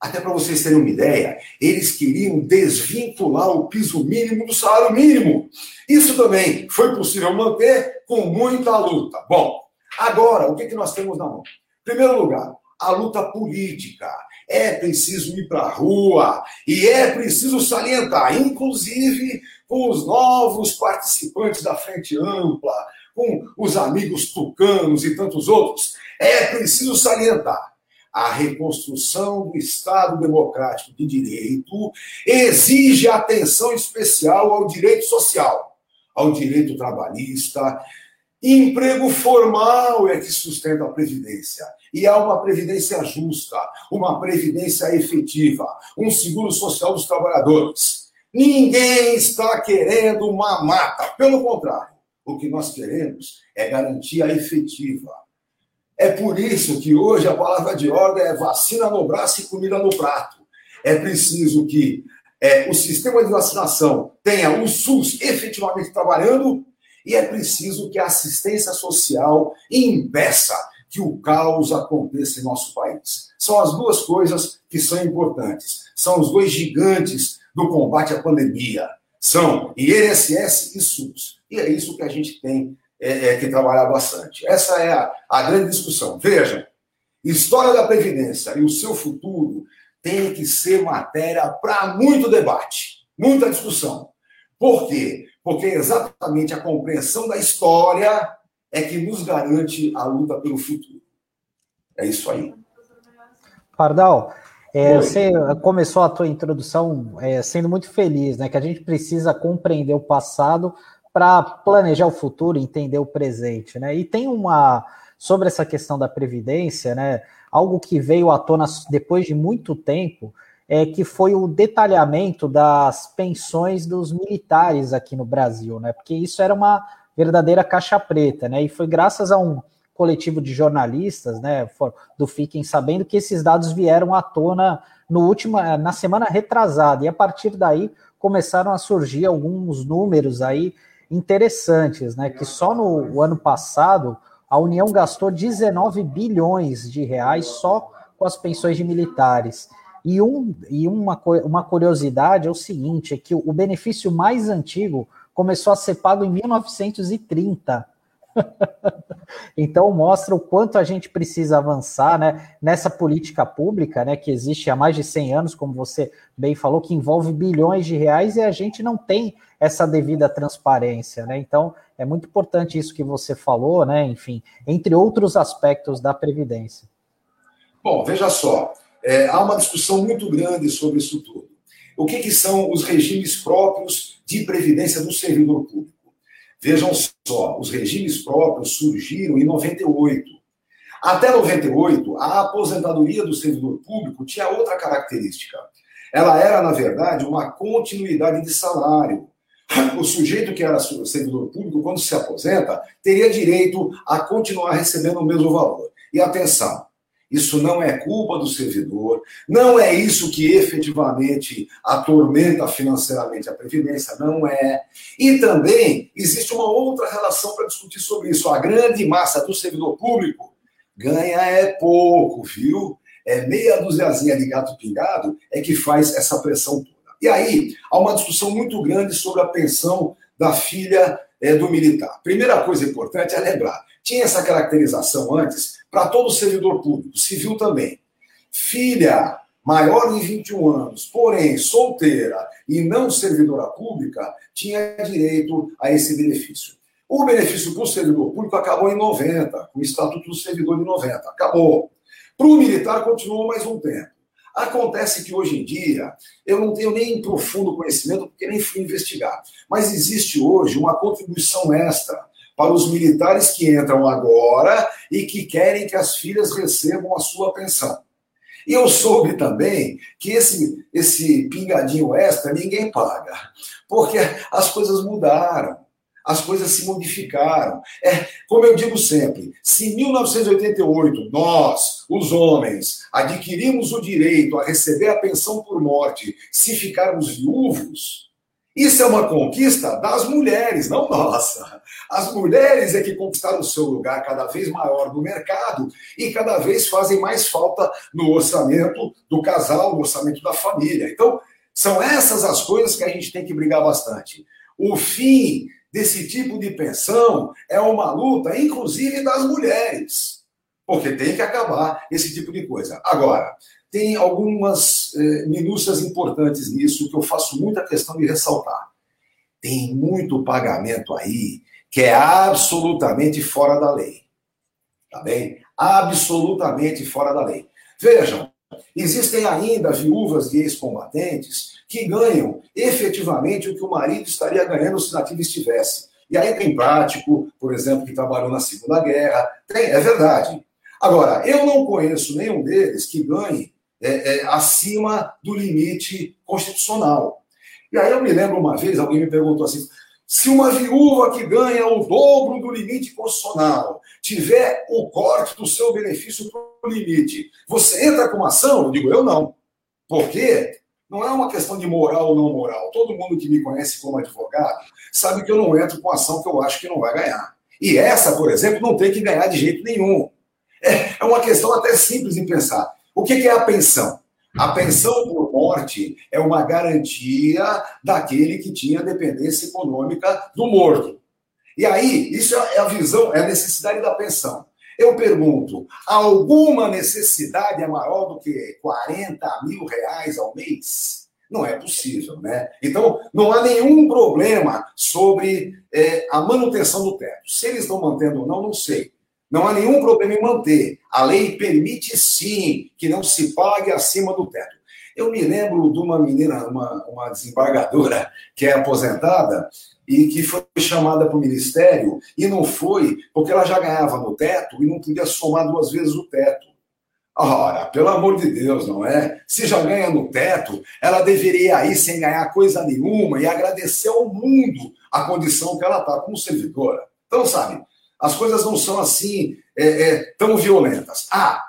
até para vocês terem uma ideia, eles queriam desvincular o piso mínimo do salário mínimo. Isso também foi possível manter com muita luta. Bom, agora, o que, que nós temos na mão? Em primeiro lugar, a luta política. É preciso ir para a rua e é preciso salientar, inclusive com os novos participantes da Frente Ampla, com os amigos tucanos e tantos outros, é preciso salientar. A reconstrução do Estado democrático de direito exige atenção especial ao direito social, ao direito trabalhista. Emprego formal é que sustenta a Previdência. E há uma Previdência justa, uma Previdência efetiva, um seguro social dos trabalhadores Ninguém está querendo uma mata. Pelo contrário, o que nós queremos é garantia efetiva. É por isso que hoje a palavra de ordem é vacina no braço e comida no prato. É preciso que é, o sistema de vacinação tenha o SUS efetivamente trabalhando e é preciso que a assistência social impeça que o caos aconteça em nosso país. São as duas coisas que são importantes. São os dois gigantes do combate à pandemia. São INSS e SUS. E é isso que a gente tem é, é, que trabalhar bastante. Essa é a, a grande discussão. Veja, história da Previdência e o seu futuro tem que ser matéria para muito debate, muita discussão. Por quê? Porque exatamente a compreensão da história é que nos garante a luta pelo futuro. É isso aí. Pardal, é, você começou a tua introdução é, sendo muito feliz, né? Que a gente precisa compreender o passado para planejar o futuro, entender o presente, né? E tem uma sobre essa questão da previdência, né? Algo que veio à tona depois de muito tempo é que foi o detalhamento das pensões dos militares aqui no Brasil, né? Porque isso era uma verdadeira caixa preta, né? E foi graças a um coletivo de jornalistas, né, do Fiquem Sabendo, que esses dados vieram à tona no último, eh, na semana retrasada, e a partir daí começaram a surgir alguns números aí interessantes, né, que só no ano passado a União gastou 19 bilhões de reais só com as pensões de militares. E, um, e uma, uma curiosidade é o seguinte, é que o benefício mais antigo começou a ser pago em 1930, [laughs] então mostra o quanto a gente precisa avançar né, nessa política pública né, que existe há mais de 100 anos, como você bem falou, que envolve bilhões de reais e a gente não tem essa devida transparência. Né? Então é muito importante isso que você falou, né? enfim, entre outros aspectos da Previdência. Bom, veja só, é, há uma discussão muito grande sobre isso tudo. o que, que são os regimes próprios de previdência do servidor público. Vejam só, os regimes próprios surgiram em 98. Até 98, a aposentadoria do servidor público tinha outra característica. Ela era, na verdade, uma continuidade de salário. O sujeito que era servidor público, quando se aposenta, teria direito a continuar recebendo o mesmo valor. E atenção, isso não é culpa do servidor, não é isso que efetivamente atormenta financeiramente a Previdência, não é. E também existe uma outra relação para discutir sobre isso. A grande massa do servidor público ganha é pouco, viu? É meia duziazinha de gato pingado é que faz essa pressão toda. E aí, há uma discussão muito grande sobre a pensão da filha é, do militar. Primeira coisa importante é lembrar: tinha essa caracterização antes para todo servidor público, civil também. Filha maior de 21 anos, porém solteira e não servidora pública, tinha direito a esse benefício. O benefício para o servidor público acabou em 90, com o Estatuto do Servidor de 90. Acabou. Para o militar, continuou mais um tempo. Acontece que hoje em dia, eu não tenho nem profundo conhecimento, porque nem fui investigar, mas existe hoje uma contribuição extra para os militares que entram agora e que querem que as filhas recebam a sua pensão. E eu soube também que esse, esse pingadinho extra ninguém paga, porque as coisas mudaram as coisas se modificaram. É, como eu digo sempre, se em 1988 nós, os homens, adquirimos o direito a receber a pensão por morte se ficarmos viúvos, isso é uma conquista das mulheres, não nossa. As mulheres é que conquistaram o seu lugar cada vez maior no mercado e cada vez fazem mais falta no orçamento do casal, no orçamento da família. Então, são essas as coisas que a gente tem que brigar bastante. O fim desse tipo de pensão é uma luta, inclusive das mulheres, porque tem que acabar esse tipo de coisa. Agora, tem algumas eh, minúcias importantes nisso que eu faço muita questão de ressaltar. Tem muito pagamento aí que é absolutamente fora da lei. Tá bem? Absolutamente fora da lei. Vejam, existem ainda viúvas de ex-combatentes que ganham efetivamente o que o marido estaria ganhando se nativo estivesse. E aí tem prático, por exemplo, que trabalhou na Segunda Guerra. Tem, é verdade. Agora, eu não conheço nenhum deles que ganhe é, é, acima do limite constitucional. E aí eu me lembro uma vez, alguém me perguntou assim: se uma viúva que ganha o dobro do limite constitucional tiver o corte do seu benefício para o limite, você entra com uma ação? Eu digo, eu não. Por quê? Não é uma questão de moral ou não moral. Todo mundo que me conhece como advogado sabe que eu não entro com ação que eu acho que não vai ganhar. E essa, por exemplo, não tem que ganhar de jeito nenhum. É, é uma questão até simples de pensar. O que é a pensão? A pensão por morte é uma garantia daquele que tinha dependência econômica do morto. E aí, isso é a visão, é a necessidade da pensão. Eu pergunto, alguma necessidade é maior do que 40 mil reais ao mês? Não é possível, né? Então, não há nenhum problema sobre é, a manutenção do teto. Se eles estão mantendo ou não, não sei. Não há nenhum problema em manter. A lei permite sim que não se pague acima do teto. Eu me lembro de uma menina, uma, uma desembargadora [laughs] que é aposentada, e que foi chamada para o ministério e não foi porque ela já ganhava no teto e não podia somar duas vezes o teto. Ora, pelo amor de Deus, não é? Se já ganha no teto, ela deveria ir sem ganhar coisa nenhuma e agradecer ao mundo a condição que ela está como servidora. Então, sabe, as coisas não são assim é, é, tão violentas. Ah,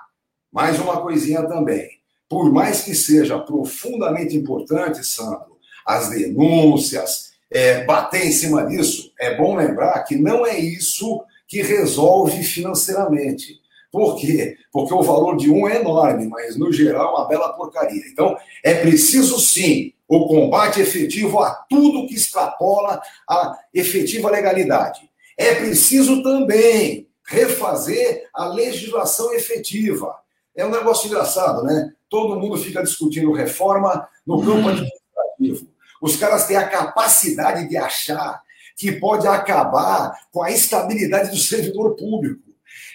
mais uma coisinha também. Por mais que seja profundamente importante, Sandro, as denúncias, é, bater em cima disso, é bom lembrar que não é isso que resolve financeiramente. Por quê? Porque o valor de um é enorme, mas no geral é uma bela porcaria. Então, é preciso sim o combate efetivo a tudo que extrapola a efetiva legalidade. É preciso também refazer a legislação efetiva. É um negócio engraçado, né? Todo mundo fica discutindo reforma no campo administrativo. Os caras têm a capacidade de achar que pode acabar com a estabilidade do servidor público.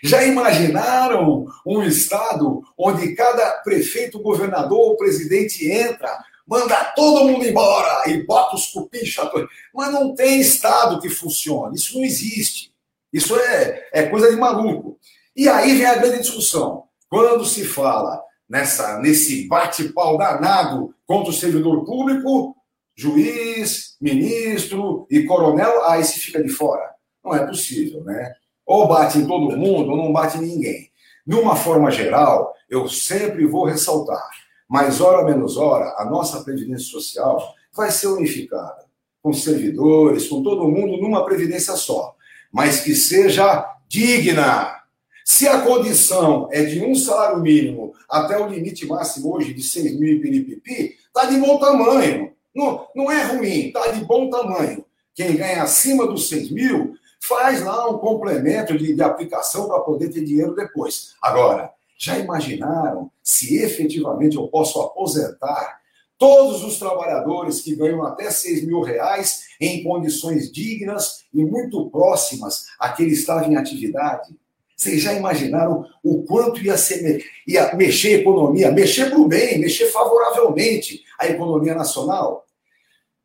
Já imaginaram um estado onde cada prefeito, governador ou presidente entra mandar todo mundo embora e bota os cupins chatões. Mas não tem Estado que funcione. Isso não existe. Isso é, é coisa de maluco. E aí vem a grande discussão. Quando se fala nessa, nesse bate-pau danado contra o servidor público, juiz, ministro e coronel, aí se fica de fora. Não é possível, né? Ou bate em todo mundo ou não bate em ninguém. De uma forma geral, eu sempre vou ressaltar, mais hora menos hora, a nossa Previdência Social vai ser unificada, com servidores, com todo mundo numa Previdência só, mas que seja digna. Se a condição é de um salário mínimo até o limite máximo hoje de 6 mil e piripipi, está de bom tamanho. Não, não é ruim, está de bom tamanho. Quem ganha acima dos 6 mil faz lá um complemento de, de aplicação para poder ter dinheiro depois. Agora, já imaginaram se efetivamente eu posso aposentar todos os trabalhadores que ganham até 6 mil reais em condições dignas e muito próximas a que em atividade? Vocês já imaginaram o quanto ia, ser, ia mexer a economia, mexer para o bem, mexer favoravelmente a economia nacional?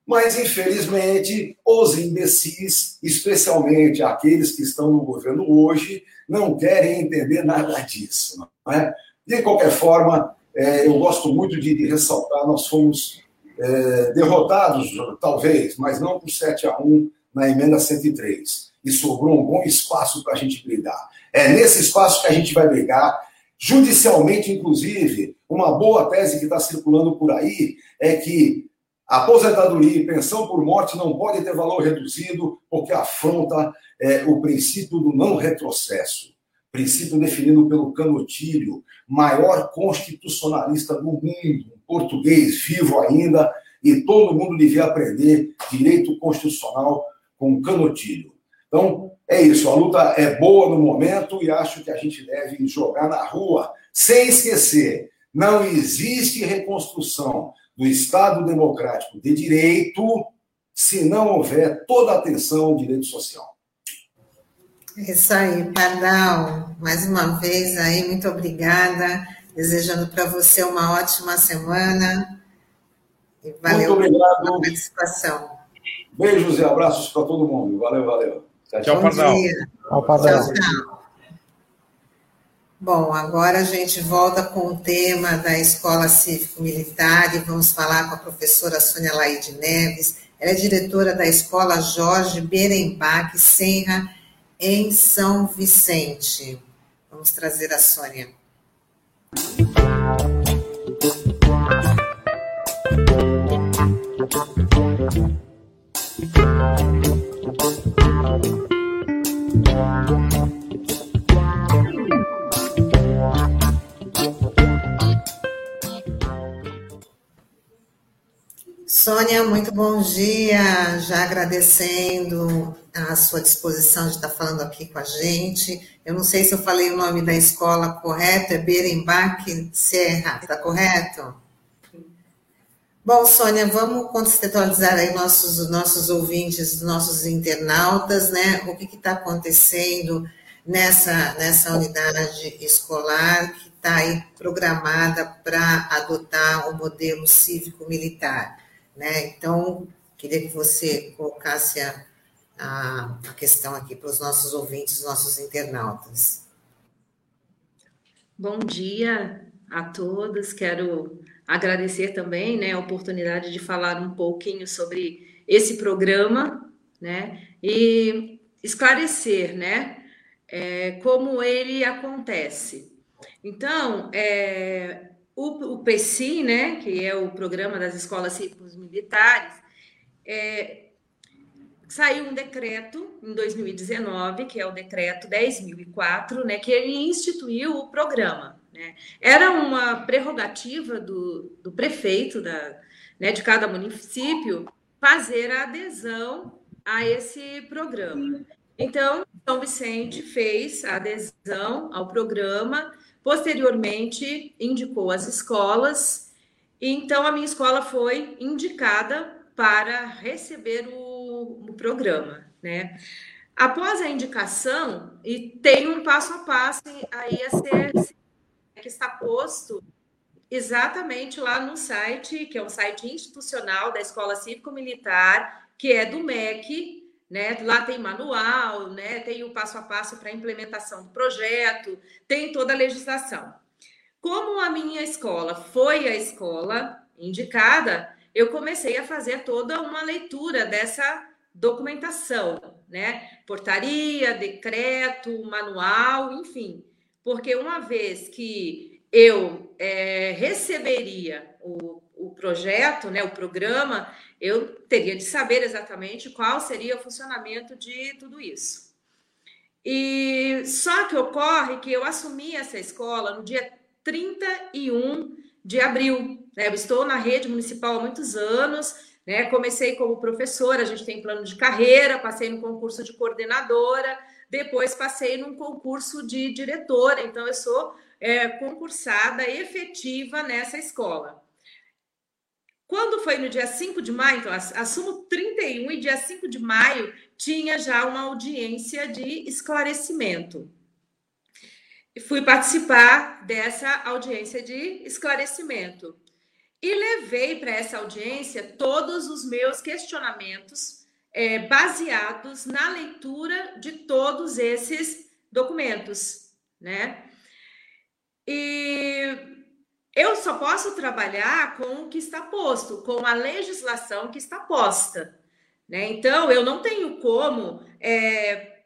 Mas, infelizmente, os imbecis, especialmente aqueles que estão no governo hoje, não querem entender nada disso. É? De qualquer forma, é, eu gosto muito de, de ressaltar: nós fomos é, derrotados, talvez, mas não por 7 a 1 na emenda 103. E sobrou um bom espaço para a gente brigar. É nesse espaço que a gente vai brigar, judicialmente, inclusive. Uma boa tese que está circulando por aí é que Aposentadoria e pensão por morte não podem ter valor reduzido, porque afronta é, o princípio do não retrocesso, princípio definido pelo Canotilho, maior constitucionalista do mundo, português vivo ainda, e todo mundo devia aprender direito constitucional com Canotilho. Então, é isso, a luta é boa no momento e acho que a gente deve jogar na rua, sem esquecer, não existe reconstrução do Estado democrático de direito se não houver toda a atenção ao direito social. Isso aí, Pardal. Mais uma vez aí, muito obrigada. Desejando para você uma ótima semana. E valeu muito obrigado. pela participação. Beijos e abraços para todo mundo. Valeu, valeu. Tchau, tchau Pardal. Tchau, Pardal. Tchau, tchau. Bom, agora a gente volta com o tema da Escola Cívico-Militar e vamos falar com a professora Sônia Laide Neves. Ela é diretora da Escola Jorge Berembach Senra, em São Vicente. Vamos trazer a Sônia. Sônia, muito bom dia. Já agradecendo a sua disposição de estar falando aqui com a gente. Eu não sei se eu falei o nome da escola correto, é Berenbach Serra, está correto? Bom, Sônia, vamos contextualizar aí nossos, nossos ouvintes, nossos internautas, né? O que está acontecendo nessa, nessa unidade escolar que está aí programada para adotar o modelo cívico-militar. Né? Então, queria que você colocasse a, a, a questão aqui para os nossos ouvintes, nossos internautas. Bom dia a todos. Quero agradecer também né, a oportunidade de falar um pouquinho sobre esse programa, né? E esclarecer, né? É, como ele acontece. Então, é, o, o né, que é o Programa das Escolas Cívicos Militares, é, saiu um decreto em 2019, que é o decreto 10.004, né, que ele instituiu o programa. Né? Era uma prerrogativa do, do prefeito da, né, de cada município fazer a adesão a esse programa. Então, São Vicente fez a adesão ao programa Posteriormente, indicou as escolas, então a minha escola foi indicada para receber o, o programa, né? Após a indicação, e tem um passo a passo aí a ser que está posto exatamente lá no site, que é um site institucional da Escola Cívico-Militar, que é do MEC, né? Lá tem manual, né? Tem o passo a passo para implementação do projeto, tem toda a legislação. Como a minha escola foi a escola indicada, eu comecei a fazer toda uma leitura dessa documentação, né? Portaria, decreto, manual, enfim. Porque uma vez que eu é, receberia o, o projeto, né, o programa, eu teria de saber exatamente qual seria o funcionamento de tudo isso. E só que ocorre que eu assumi essa escola no dia 31 de abril. Né? Eu estou na rede municipal há muitos anos, né? Comecei como professora, a gente tem plano de carreira, passei no concurso de coordenadora, depois passei num concurso de diretora, então eu sou é, concursada efetiva nessa escola. Quando foi no dia 5 de maio, então assumo 31 e dia 5 de maio tinha já uma audiência de esclarecimento. Fui participar dessa audiência de esclarecimento e levei para essa audiência todos os meus questionamentos é, baseados na leitura de todos esses documentos, né? E eu só posso trabalhar com o que está posto, com a legislação que está posta, né? Então eu não tenho como é,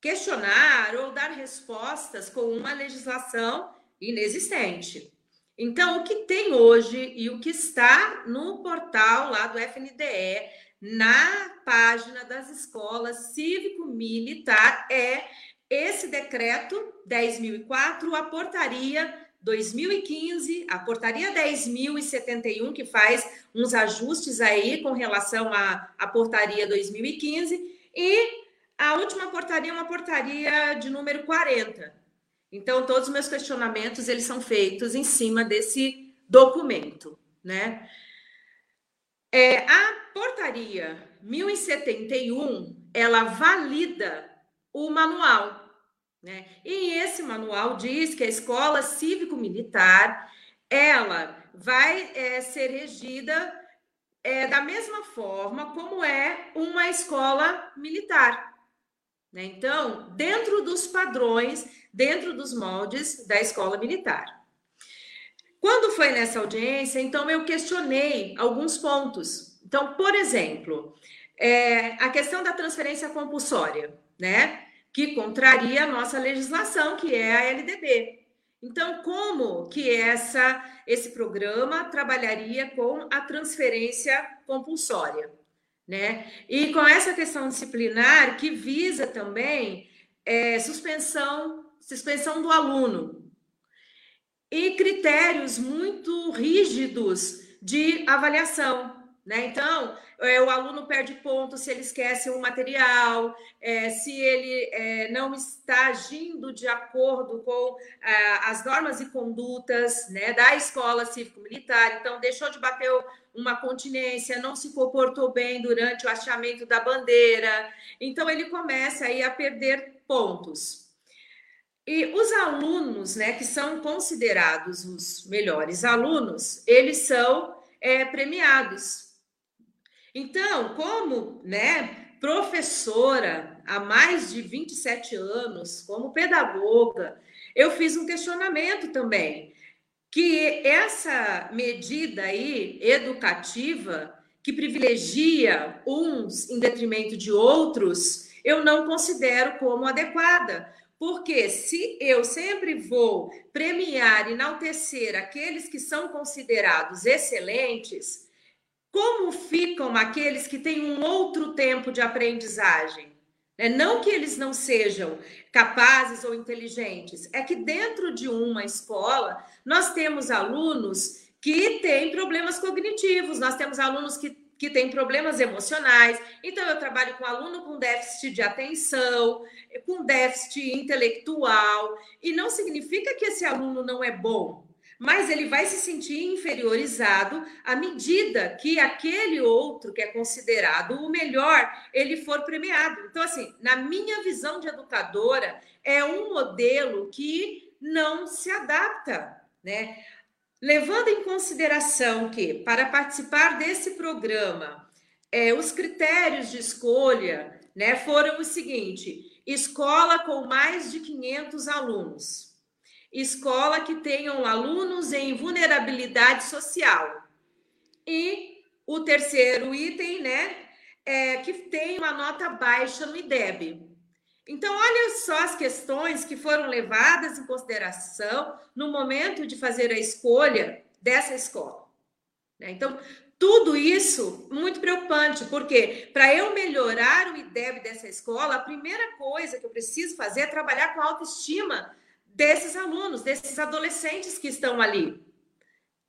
questionar ou dar respostas com uma legislação inexistente. Então, o que tem hoje e o que está no portal lá do FNDE, na página das escolas cívico-militar, é esse decreto 10.004, a portaria 2015, a portaria 10.071, que faz uns ajustes aí com relação à, à portaria 2015, e a última portaria é uma portaria de número 40, então, todos os meus questionamentos eles são feitos em cima desse documento, né? É, a portaria 1071, ela valida o manual, né? E esse manual diz que a escola cívico-militar, ela vai é, ser regida é, da mesma forma como é uma escola militar. Né? Então, dentro dos padrões dentro dos moldes da escola militar. Quando foi nessa audiência, então eu questionei alguns pontos. Então, por exemplo, é, a questão da transferência compulsória, né? Que contraria a nossa legislação, que é a LDB. Então, como que essa, esse programa trabalharia com a transferência compulsória? Né? E com essa questão disciplinar que visa também é, suspensão suspensão do aluno e critérios muito rígidos de avaliação. Né? Então, é, o aluno perde ponto se ele esquece um material, é, se ele é, não está agindo de acordo com é, as normas e condutas né, da escola cívico-militar, então deixou de bater uma continência, não se comportou bem durante o hasteamento da bandeira, então ele começa aí a perder pontos. E os alunos, né, que são considerados os melhores alunos, eles são é, premiados. Então, como né, professora há mais de 27 anos, como pedagoga, eu fiz um questionamento também, que essa medida aí educativa que privilegia uns em detrimento de outros, eu não considero como adequada, porque se eu sempre vou premiar, enaltecer aqueles que são considerados excelentes, como ficam aqueles que têm um outro tempo de aprendizagem? É, não que eles não sejam capazes ou inteligentes, é que dentro de uma escola nós temos alunos que têm problemas cognitivos, nós temos alunos que que tem problemas emocionais. Então, eu trabalho com aluno com déficit de atenção, com déficit intelectual, e não significa que esse aluno não é bom, mas ele vai se sentir inferiorizado à medida que aquele outro que é considerado o melhor, ele for premiado. Então, assim, na minha visão de educadora, é um modelo que não se adapta, né? levando em consideração que, para participar desse programa, é, os critérios de escolha né, foram o seguinte: escola com mais de 500 alunos, escola que tenham alunos em vulnerabilidade social. E o terceiro item, né, é que tem uma nota baixa no IDEB. Então, olha só as questões que foram levadas em consideração no momento de fazer a escolha dessa escola. Né? Então, tudo isso muito preocupante, porque para eu melhorar o IDEB dessa escola, a primeira coisa que eu preciso fazer é trabalhar com a autoestima desses alunos, desses adolescentes que estão ali.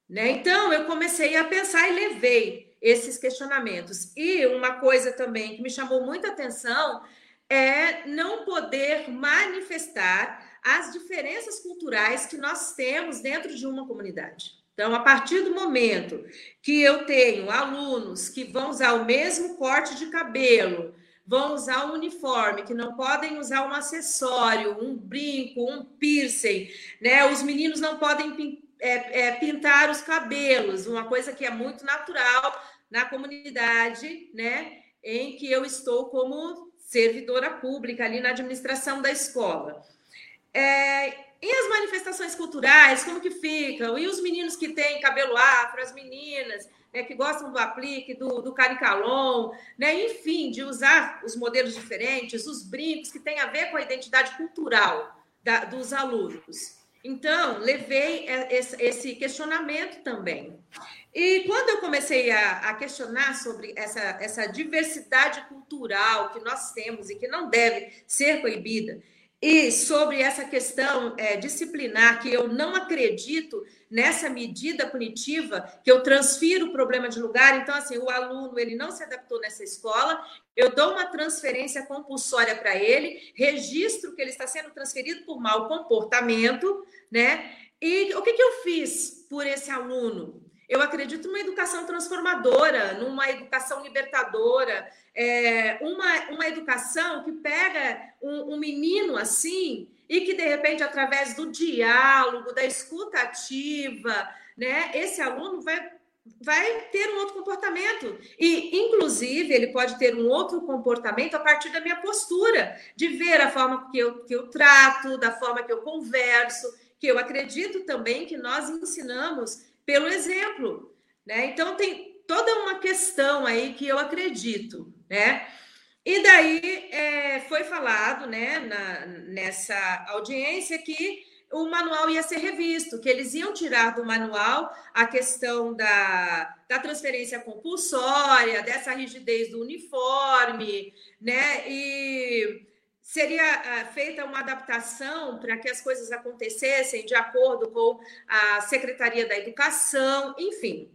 Né? Então, eu comecei a pensar e levei esses questionamentos. E uma coisa também que me chamou muita atenção é não poder manifestar as diferenças culturais que nós temos dentro de uma comunidade. Então, a partir do momento que eu tenho alunos que vão usar o mesmo corte de cabelo, vão usar um uniforme, que não podem usar um acessório, um brinco, um piercing, né? Os meninos não podem é, é, pintar os cabelos, uma coisa que é muito natural na comunidade, né? Em que eu estou como servidora pública ali na administração da escola. É, e as manifestações culturais, como que ficam? E os meninos que têm cabelo afro, as meninas né, que gostam do aplique, do, do caricalon, né, enfim, de usar os modelos diferentes, os brincos que têm a ver com a identidade cultural da, dos alunos. Então, levei esse questionamento também. E quando eu comecei a, a, questionar sobre essa, essa diversidade cultural que nós temos e que não deve ser coibida, e sobre essa questão é, disciplinar, que eu não acredito nessa medida punitiva, que eu transfiro o problema de lugar, então, assim, o aluno ele não se adaptou nessa escola, eu dou uma transferência compulsória para ele, registro que ele está sendo transferido por mau comportamento, né? E o que, que eu fiz por esse aluno? Eu acredito numa educação transformadora, numa educação libertadora, é, uma, uma educação que pega um, um menino assim e que, de repente, através do diálogo, da escuta ativa, né, esse aluno vai, vai ter um outro comportamento. E, inclusive, ele pode ter um outro comportamento a partir da minha postura, de ver a forma que eu, que eu trato, da forma que eu converso, que eu acredito também que nós ensinamos pelo exemplo, né? Então tem toda uma questão aí que eu acredito, né? E daí é, foi falado, né, na, nessa audiência que o manual ia ser revisto, que eles iam tirar do manual a questão da, da transferência compulsória, dessa rigidez do uniforme, né? E seria uh, feita uma adaptação para que as coisas acontecessem de acordo com a Secretaria da Educação, enfim.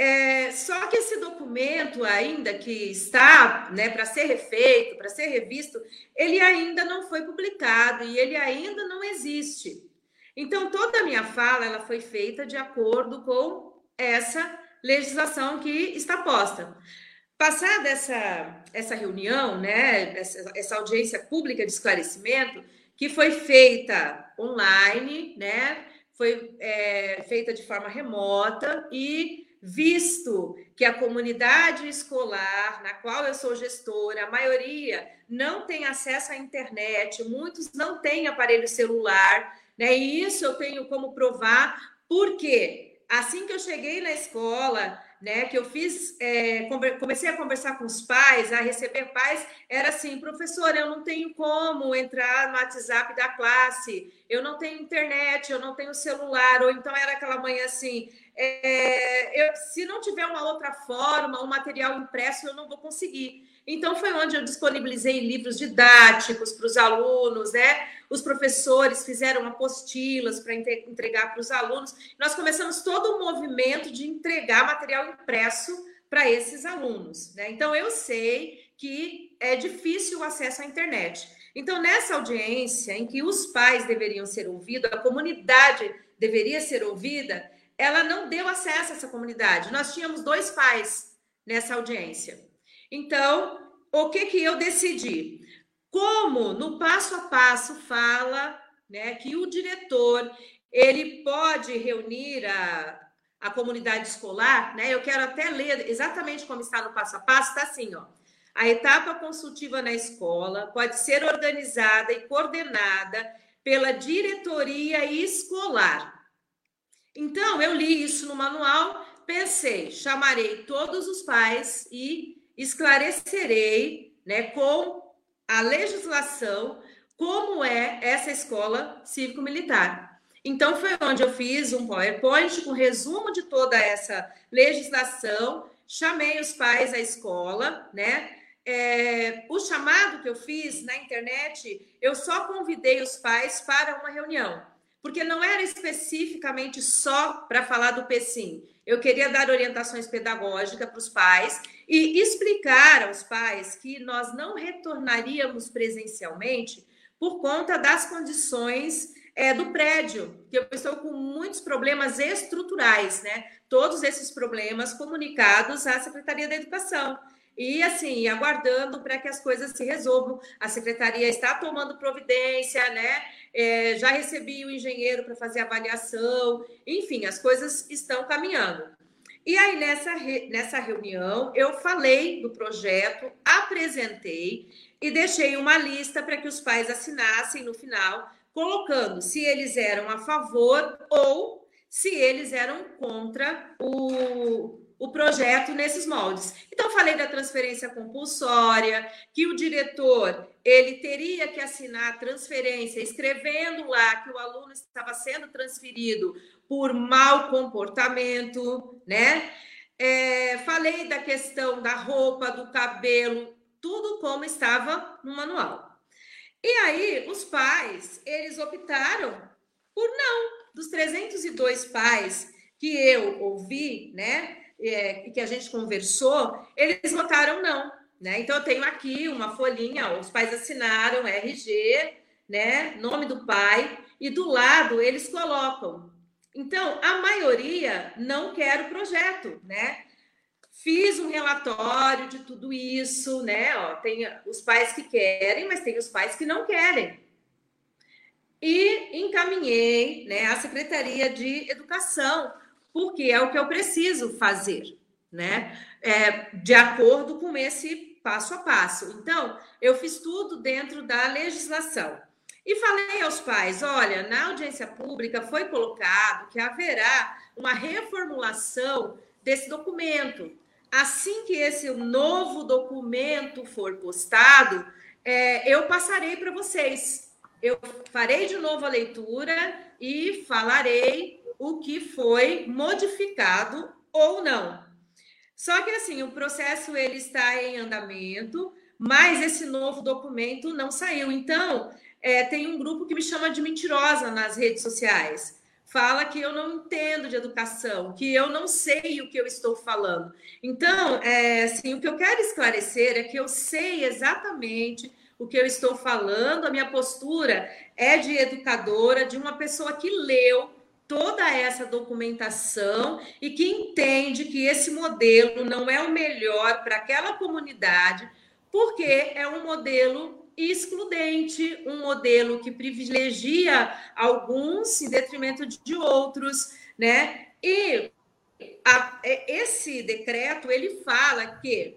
É, só que esse documento ainda que está né, para ser refeito, para ser revisto, ele ainda não foi publicado e ele ainda não existe. Então, toda a minha fala ela foi feita de acordo com essa legislação que está posta. Passada essa, essa reunião, né, essa, essa audiência pública de esclarecimento, que foi feita online, né, foi é, feita de forma remota e visto que a comunidade escolar, na qual eu sou gestora, a maioria não tem acesso à internet, muitos não têm aparelho celular, né? E isso eu tenho como provar, porque assim que eu cheguei na escola, né, que eu fiz, é, comecei a conversar com os pais, a receber pais, era assim, professor, eu não tenho como entrar no WhatsApp da classe, eu não tenho internet, eu não tenho celular, ou então era aquela mãe assim, é, eu, se não tiver uma outra forma, um material impresso, eu não vou conseguir. Então, foi onde eu disponibilizei livros didáticos para os alunos, né? Os professores fizeram apostilas para entregar para os alunos. Nós começamos todo o movimento de entregar material impresso para esses alunos, né? Então, eu sei que é difícil o acesso à internet. Então, nessa audiência em que os pais deveriam ser ouvidos, a comunidade deveria ser ouvida, ela não deu acesso a essa comunidade. Nós tínhamos dois pais nessa audiência. Então, o que que eu decidi? Como no passo a passo fala, né, que o diretor ele pode reunir a, a comunidade escolar, né? Eu quero até ler exatamente como está no passo a passo, está assim, ó. A etapa consultiva na escola pode ser organizada e coordenada pela diretoria escolar. Então, eu li isso no manual, pensei, chamarei todos os pais e esclarecerei, né, com a legislação como é essa escola cívico-militar. Então, foi onde eu fiz um PowerPoint com resumo de toda essa legislação, chamei os pais à escola, né? É, o chamado que eu fiz na internet, eu só convidei os pais para uma reunião, porque não era especificamente só para falar do PECIM. Eu queria dar orientações pedagógicas para os pais e explicar aos pais que nós não retornaríamos presencialmente por conta das condições é, do prédio, que eu estou com muitos problemas estruturais, né? Todos esses problemas comunicados à Secretaria da Educação. E assim, aguardando para que as coisas se resolvam. A secretaria está tomando providência, né? É, já recebi o engenheiro para fazer avaliação, enfim, as coisas estão caminhando. E aí, nessa, nessa reunião, eu falei do projeto, apresentei e deixei uma lista para que os pais assinassem no final, colocando se eles eram a favor ou se eles eram contra o, o projeto nesses moldes. Então falei da transferência compulsória, que o diretor ele teria que assinar a transferência escrevendo lá que o aluno estava sendo transferido por mau comportamento, né? É, falei da questão da roupa, do cabelo, tudo como estava no manual. E aí, os pais, eles optaram por não. Dos 302 pais que eu ouvi, né, é, que a gente conversou, eles votaram não. Né? Então, eu tenho aqui uma folhinha, os pais assinaram RG, né, nome do pai, e do lado eles colocam. Então, a maioria não quer o projeto, né? Fiz um relatório de tudo isso, né? Ó, tem os pais que querem, mas tem os pais que não querem. E encaminhei né, à Secretaria de Educação, porque é o que eu preciso fazer, né? É, de acordo com esse passo a passo. Então, eu fiz tudo dentro da legislação. E falei aos pais: olha, na audiência pública foi colocado que haverá uma reformulação desse documento. Assim que esse novo documento for postado, é, eu passarei para vocês. Eu farei de novo a leitura e falarei o que foi modificado ou não. Só que assim, o processo ele está em andamento, mas esse novo documento não saiu. Então, é, tem um grupo que me chama de mentirosa nas redes sociais fala que eu não entendo de educação, que eu não sei o que eu estou falando. Então, é, assim, o que eu quero esclarecer é que eu sei exatamente o que eu estou falando, a minha postura é de educadora, de uma pessoa que leu toda essa documentação e que entende que esse modelo não é o melhor para aquela comunidade, porque é um modelo excludente, um modelo que privilegia alguns em detrimento de outros, né? E a, é, esse decreto ele fala que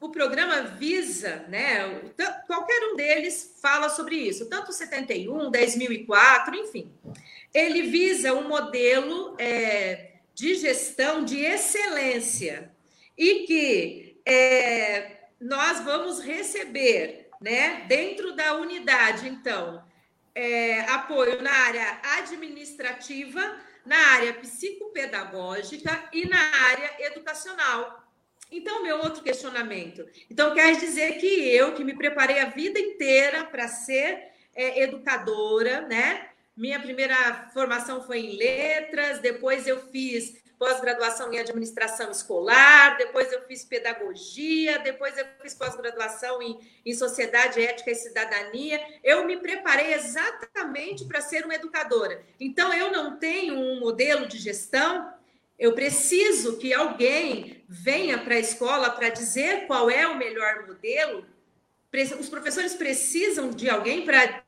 o programa visa, né? Qualquer um deles fala sobre isso, tanto 71, 10.004, enfim. Ele visa um modelo é, de gestão de excelência e que é, nós vamos receber né? Dentro da unidade, então, é, apoio na área administrativa, na área psicopedagógica e na área educacional. Então, meu outro questionamento. Então, quer dizer que eu, que me preparei a vida inteira para ser é, educadora, né? Minha primeira formação foi em letras, depois eu fiz pós-graduação em administração escolar, depois eu fiz pedagogia, depois eu fiz pós-graduação em, em sociedade, ética e cidadania. Eu me preparei exatamente para ser uma educadora. Então, eu não tenho um modelo de gestão, eu preciso que alguém venha para a escola para dizer qual é o melhor modelo. Os professores precisam de alguém para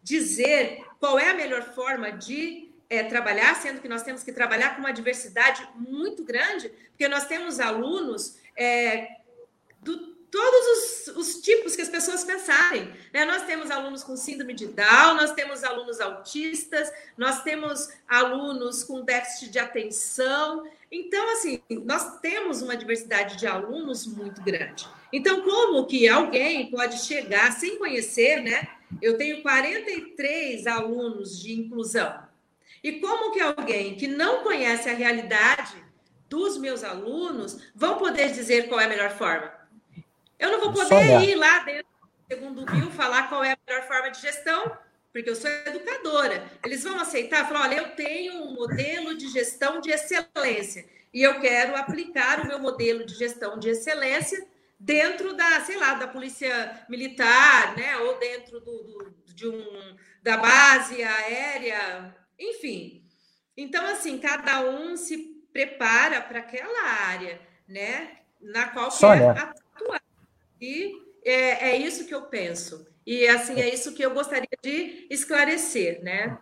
dizer qual é a melhor forma de é, trabalhar, sendo que nós temos que trabalhar com uma diversidade muito grande, porque nós temos alunos é, do todos os, os, tipos que as pessoas pensarem. Né? Nós temos alunos com síndrome de Down, nós temos alunos autistas, nós temos alunos com déficit de atenção. Então, assim, nós temos uma diversidade de alunos muito grande. Então, como que alguém pode chegar sem conhecer, né? Eu tenho 43 alunos de inclusão. E como que alguém que não conhece a realidade dos meus alunos vão poder dizer qual é a melhor forma? Eu não vou poder ir lá dentro do segundo mil falar qual é a melhor forma de gestão, porque eu sou educadora. Eles vão aceitar, falar, olha, eu tenho um modelo de gestão de excelência e eu quero aplicar o meu modelo de gestão de excelência dentro da, sei lá, da polícia militar, né, ou dentro do, do de um da base aérea, enfim. Então, assim, cada um se prepara para aquela área, né, na qual Sônia. quer atuar. E é, é isso que eu penso. E assim, é isso que eu gostaria de esclarecer, né?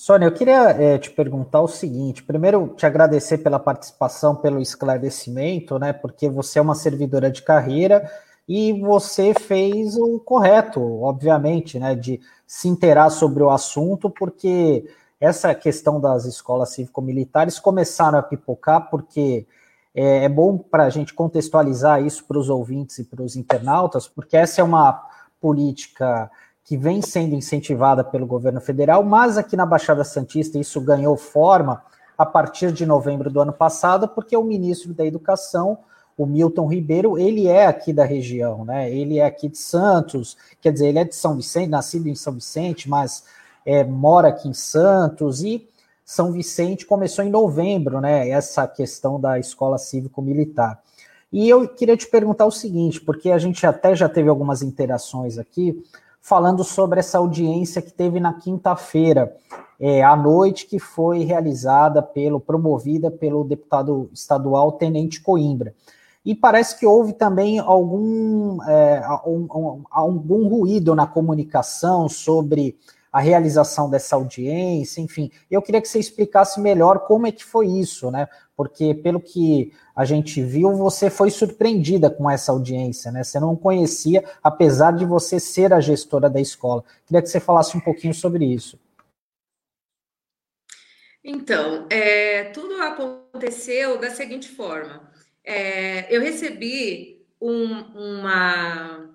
Sônia, eu queria é, te perguntar o seguinte: primeiro, te agradecer pela participação, pelo esclarecimento, né? Porque você é uma servidora de carreira e você fez o correto, obviamente, né? De se inteirar sobre o assunto, porque essa questão das escolas cívico-militares começaram a pipocar porque é, é bom para a gente contextualizar isso para os ouvintes e para os internautas, porque essa é uma política que vem sendo incentivada pelo governo federal, mas aqui na Baixada Santista isso ganhou forma a partir de novembro do ano passado, porque o ministro da Educação, o Milton Ribeiro, ele é aqui da região, né? Ele é aqui de Santos, quer dizer, ele é de São Vicente, nascido em São Vicente, mas é, mora aqui em Santos e são Vicente começou em novembro, né? Essa questão da escola cívico-militar. E eu queria te perguntar o seguinte, porque a gente até já teve algumas interações aqui falando sobre essa audiência que teve na quinta-feira é, à noite, que foi realizada pelo, promovida pelo deputado estadual Tenente Coimbra. E parece que houve também algum, é, um, um, algum ruído na comunicação sobre a realização dessa audiência, enfim. Eu queria que você explicasse melhor como é que foi isso, né? Porque pelo que a gente viu, você foi surpreendida com essa audiência, né? Você não conhecia, apesar de você ser a gestora da escola. Queria que você falasse um pouquinho sobre isso. Então, é, tudo aconteceu da seguinte forma. É, eu recebi um, uma,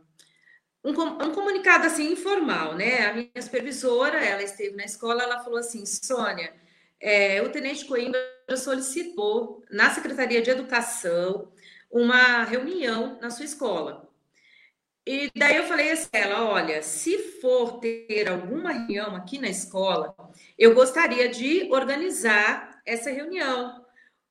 um, um, comunicado assim informal, né? A minha supervisora, ela esteve na escola, ela falou assim, Sônia, é, o Tenente Coimbra solicitou na Secretaria de Educação uma reunião na sua escola. E daí eu falei assim, ela, olha, se for ter alguma reunião aqui na escola, eu gostaria de organizar essa reunião.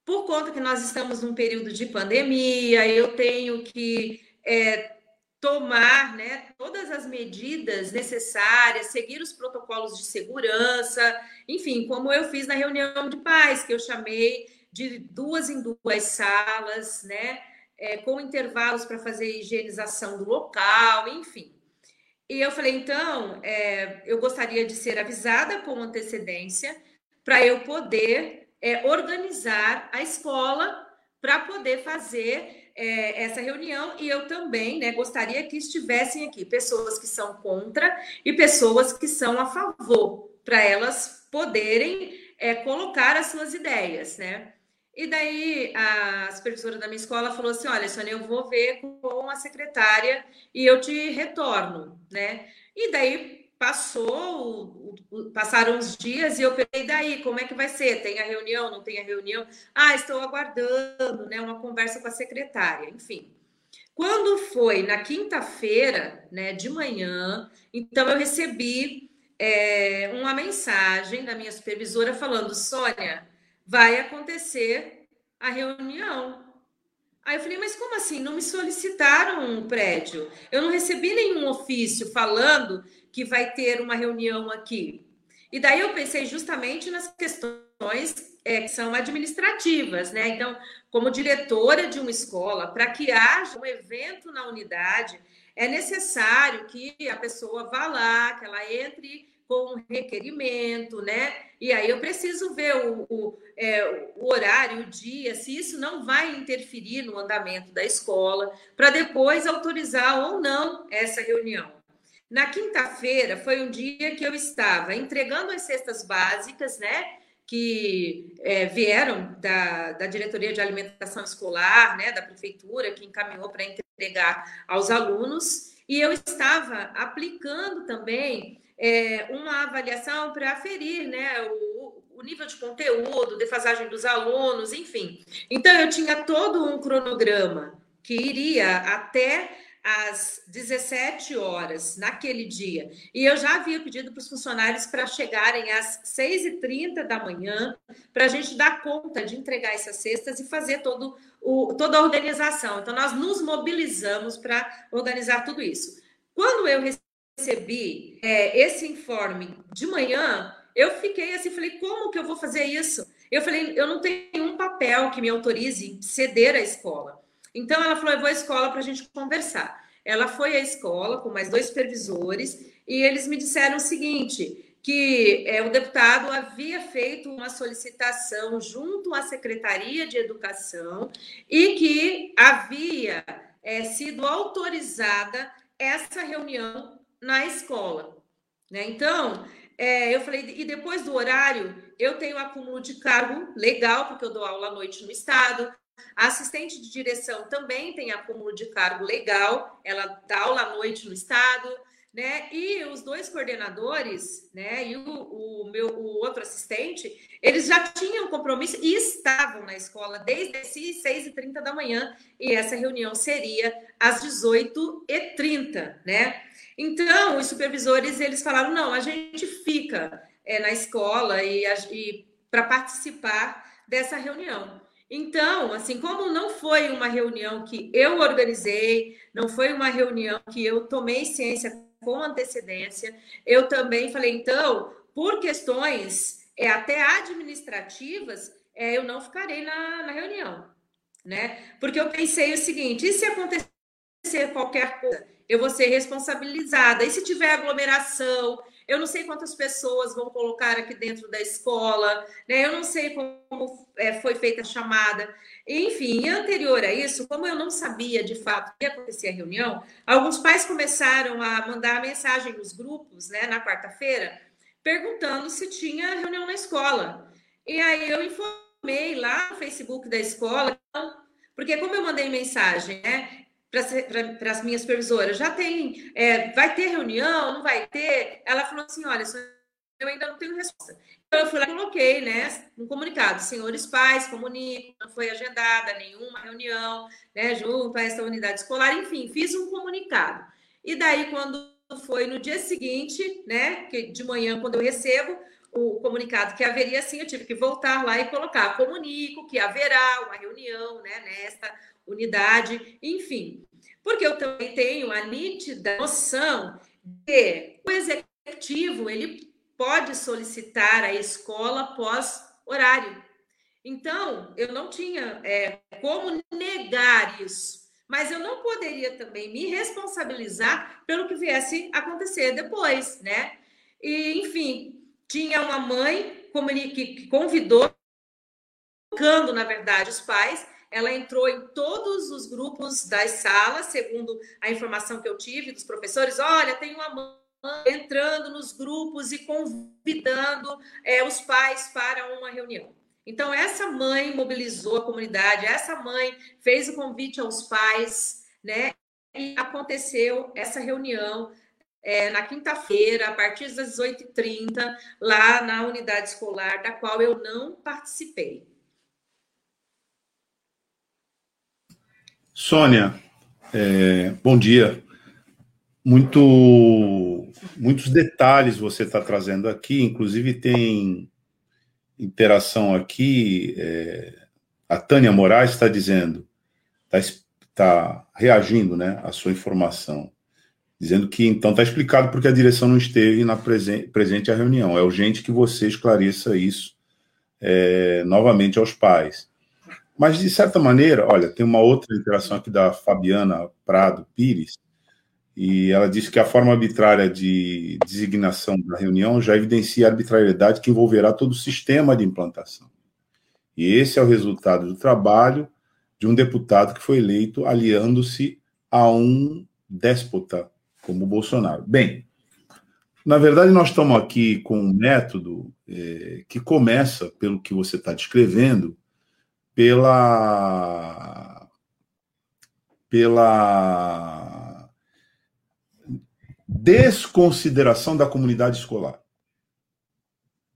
Por conta que nós estamos num período de pandemia, eu tenho que é, tomar né, todas as medidas necessárias, seguir os protocolos de segurança, enfim, como eu fiz na reunião de pais, que eu chamei de duas em duas salas, né, é, com intervalos para fazer higienização do local, enfim. E eu falei, então, é, eu gostaria de ser avisada com antecedência para eu poder é, organizar a escola para poder fazer é, essa reunião e eu também né, gostaria que estivessem aqui pessoas que são contra e pessoas que são a favor, para elas poderem é, colocar as suas ideias, né? E daí a supervisora da minha escola falou assim: olha, Sônia, eu vou ver com a secretária e eu te retorno, né? E daí passou, passaram os dias e eu perguntei daí, como é que vai ser? Tem a reunião, não tem a reunião? Ah, estou aguardando, né, uma conversa com a secretária, enfim. Quando foi na quinta-feira, né, de manhã, então eu recebi é, uma mensagem da minha supervisora falando, Sônia, vai acontecer a reunião. Aí eu falei, mas como assim? Não me solicitaram um prédio? Eu não recebi nenhum ofício falando que vai ter uma reunião aqui. E daí eu pensei justamente nas questões é, que são administrativas, né? Então, como diretora de uma escola, para que haja um evento na unidade, é necessário que a pessoa vá lá, que ela entre com requerimento, né? E aí eu preciso ver o, o, é, o, horário, o dia, se isso não vai interferir no andamento da escola, para depois autorizar ou não essa reunião. Na quinta-feira foi um dia que eu estava entregando as cestas básicas, né? Que é, vieram da, da diretoria de alimentação escolar, né? Da prefeitura, que encaminhou para entregar aos alunos, e eu estava aplicando também é, uma avaliação para aferir né, o, o, nível de conteúdo, defasagem dos alunos, enfim. Então, eu tinha todo um cronograma que iria até às 17 horas naquele dia. E eu já havia pedido para os funcionários para chegarem às 6h30 da manhã, para a gente dar conta de entregar essas cestas e fazer todo o, toda a organização. Então, nós nos mobilizamos para organizar tudo isso. Quando eu recebi é, esse informe de manhã, eu fiquei assim, falei, como que eu vou fazer isso? Eu falei, eu não tenho um papel que me autorize ceder à escola. Então ela falou, eu vou à escola para a gente conversar. Ela foi à escola com mais dois supervisores e eles me disseram o seguinte, que é, o deputado havia feito uma solicitação junto à Secretaria de Educação e que havia é, sido autorizada essa reunião na escola. Né? Então, é, eu falei, e depois do horário, eu tenho acúmulo de cargo legal, porque eu dou aula à noite no estado. A assistente de direção também tem acúmulo de cargo legal, ela dá aula à noite no estado, né? E os dois coordenadores, né? E o, o meu o outro assistente, eles já tinham compromisso e estavam na escola desde as 6h30 da manhã, e essa reunião seria às 18h30, né? Então, os supervisores eles falaram: não, a gente fica é, na escola e, e para participar dessa reunião. Então, assim, como não foi uma reunião que eu organizei, não foi uma reunião que eu tomei ciência com antecedência, eu também falei, então, por questões é, até administrativas, é, eu não ficarei na, na reunião, né? Porque eu pensei o seguinte: e se acontecer qualquer coisa? Eu vou ser responsabilizada. E se tiver aglomeração, eu não sei quantas pessoas vão colocar aqui dentro da escola, né? Eu não sei como é, foi feita a chamada. Enfim, anterior a isso, como eu não sabia de fato que ia acontecer a reunião, alguns pais começaram a mandar mensagem nos grupos, né, na quarta-feira, perguntando se tinha reunião na escola. E aí eu informei lá no Facebook da escola, porque como eu mandei mensagem, né, para as minhas supervisoras, já tem, é, vai ter reunião, não vai ter? Ela falou assim, olha, eu ainda não tenho resposta. Então, eu fui lá e coloquei, né, um comunicado, senhores pais, comunico, não foi agendada nenhuma reunião, né, junto a essa unidade escolar, enfim, fiz um comunicado. E daí, quando foi no dia seguinte, né, que de manhã, quando eu recebo o comunicado que haveria sim, eu tive que voltar lá e colocar, comunico que haverá uma reunião, né, nesta unidade, enfim. Porque eu também tenho a nítida noção de o executivo ele pode solicitar a escola após horário. Então, eu não tinha é, como negar isso, mas eu não poderia também me responsabilizar pelo que viesse acontecer depois, né? E, enfim, tinha uma mãe que convidou, colocando, na verdade, os pais ela entrou em todos os grupos das salas, segundo a informação que eu tive dos professores. Olha, tem uma mãe entrando nos grupos e convidando é, os pais para uma reunião. Então, essa mãe mobilizou a comunidade, essa mãe fez o convite aos pais, né? E aconteceu essa reunião é, na quinta-feira, a partir das 18h30, lá na unidade escolar, da qual eu não participei. Sônia, é, bom dia. Muito, muitos detalhes você está trazendo aqui, inclusive tem interação aqui. É, a Tânia Moraes está dizendo, está tá reagindo né, à sua informação, dizendo que então está explicado porque a direção não esteve na presen presente à reunião. É urgente que você esclareça isso é, novamente aos pais. Mas, de certa maneira, olha, tem uma outra interação aqui da Fabiana Prado Pires, e ela disse que a forma arbitrária de designação da reunião já evidencia a arbitrariedade que envolverá todo o sistema de implantação. E esse é o resultado do trabalho de um deputado que foi eleito aliando-se a um déspota como o Bolsonaro. Bem, na verdade, nós estamos aqui com um método é, que começa, pelo que você está descrevendo, pela, pela desconsideração da comunidade escolar.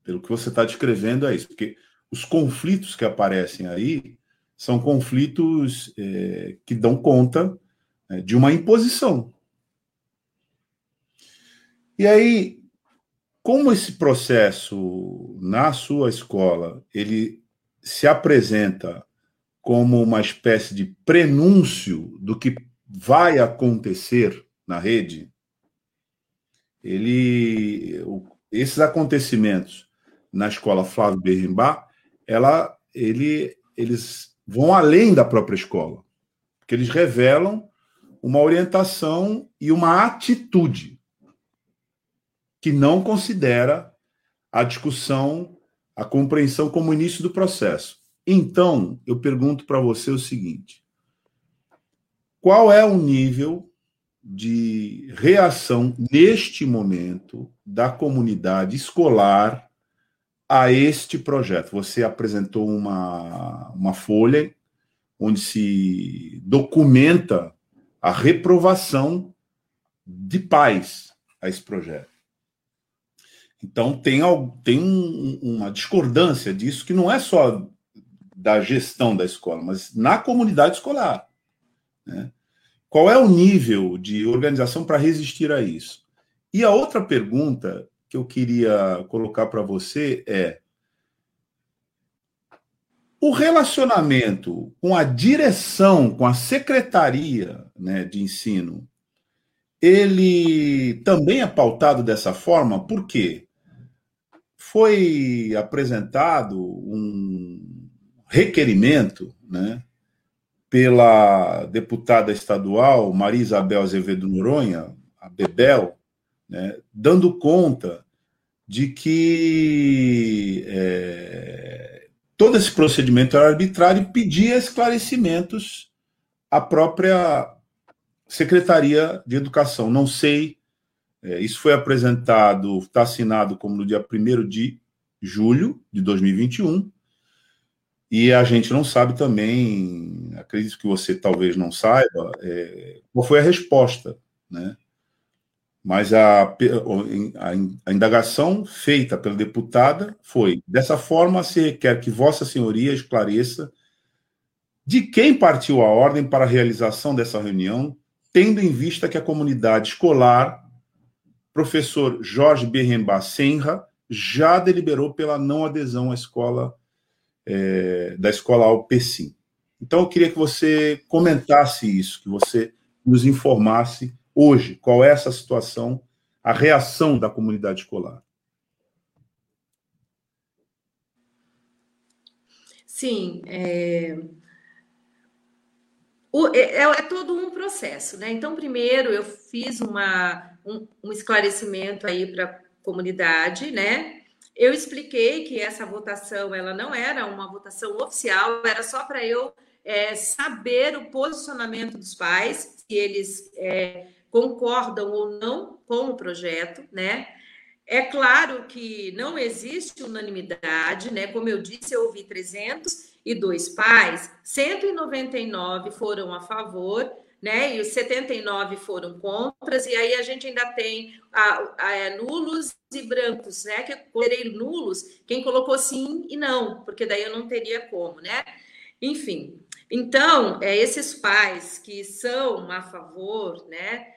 Pelo que você está descrevendo, é isso. Porque os conflitos que aparecem aí são conflitos é, que dão conta é, de uma imposição. E aí, como esse processo na sua escola ele se apresenta como uma espécie de prenúncio do que vai acontecer na rede, ele, esses acontecimentos na escola Flávio Berrimbá, ela, ele, eles vão além da própria escola, porque eles revelam uma orientação e uma atitude que não considera a discussão, a compreensão como início do processo. Então, eu pergunto para você o seguinte: qual é o nível de reação neste momento da comunidade escolar a este projeto? Você apresentou uma, uma folha onde se documenta a reprovação de pais a esse projeto. Então, tem, tem um, uma discordância disso que não é só da gestão da escola, mas na comunidade escolar. Né? Qual é o nível de organização para resistir a isso? E a outra pergunta que eu queria colocar para você é: o relacionamento com a direção, com a secretaria né, de ensino, ele também é pautado dessa forma, por quê? Foi apresentado um requerimento né, pela deputada estadual Maria Isabel Azevedo Noronha, a Bebel, né, dando conta de que é, todo esse procedimento era arbitrário e pedia esclarecimentos à própria Secretaria de Educação. Não sei é, isso foi apresentado, está assinado como no dia 1 de julho de 2021. E a gente não sabe também, acredito que você talvez não saiba, é, qual foi a resposta, né? Mas a, a, a, indagação feita pela deputada foi: dessa forma, se requer que Vossa Senhoria esclareça de quem partiu a ordem para a realização dessa reunião, tendo em vista que a comunidade escolar professor Jorge Berremba Senra já deliberou pela não adesão à escola é, da escola Alpecin. Então eu queria que você comentasse isso, que você nos informasse hoje qual é essa situação, a reação da comunidade escolar. Sim, é... O, é, é, é, todo um processo, né? Então, primeiro eu fiz uma, um, um esclarecimento aí para a comunidade, né? Eu expliquei que essa votação ela não era uma votação oficial, era só para eu é, saber o posicionamento dos pais, se eles é, concordam ou não com o projeto, né? É claro que não existe unanimidade, né? Como eu disse, eu ouvi 302 pais, 199 foram a favor né? E os 79 foram contras, e aí a gente ainda tem a, a, é, nulos e brancos, né? Que eu considerei nulos quem colocou sim e não, porque daí eu não teria como, né? Enfim, então, é, esses pais que são a favor, né?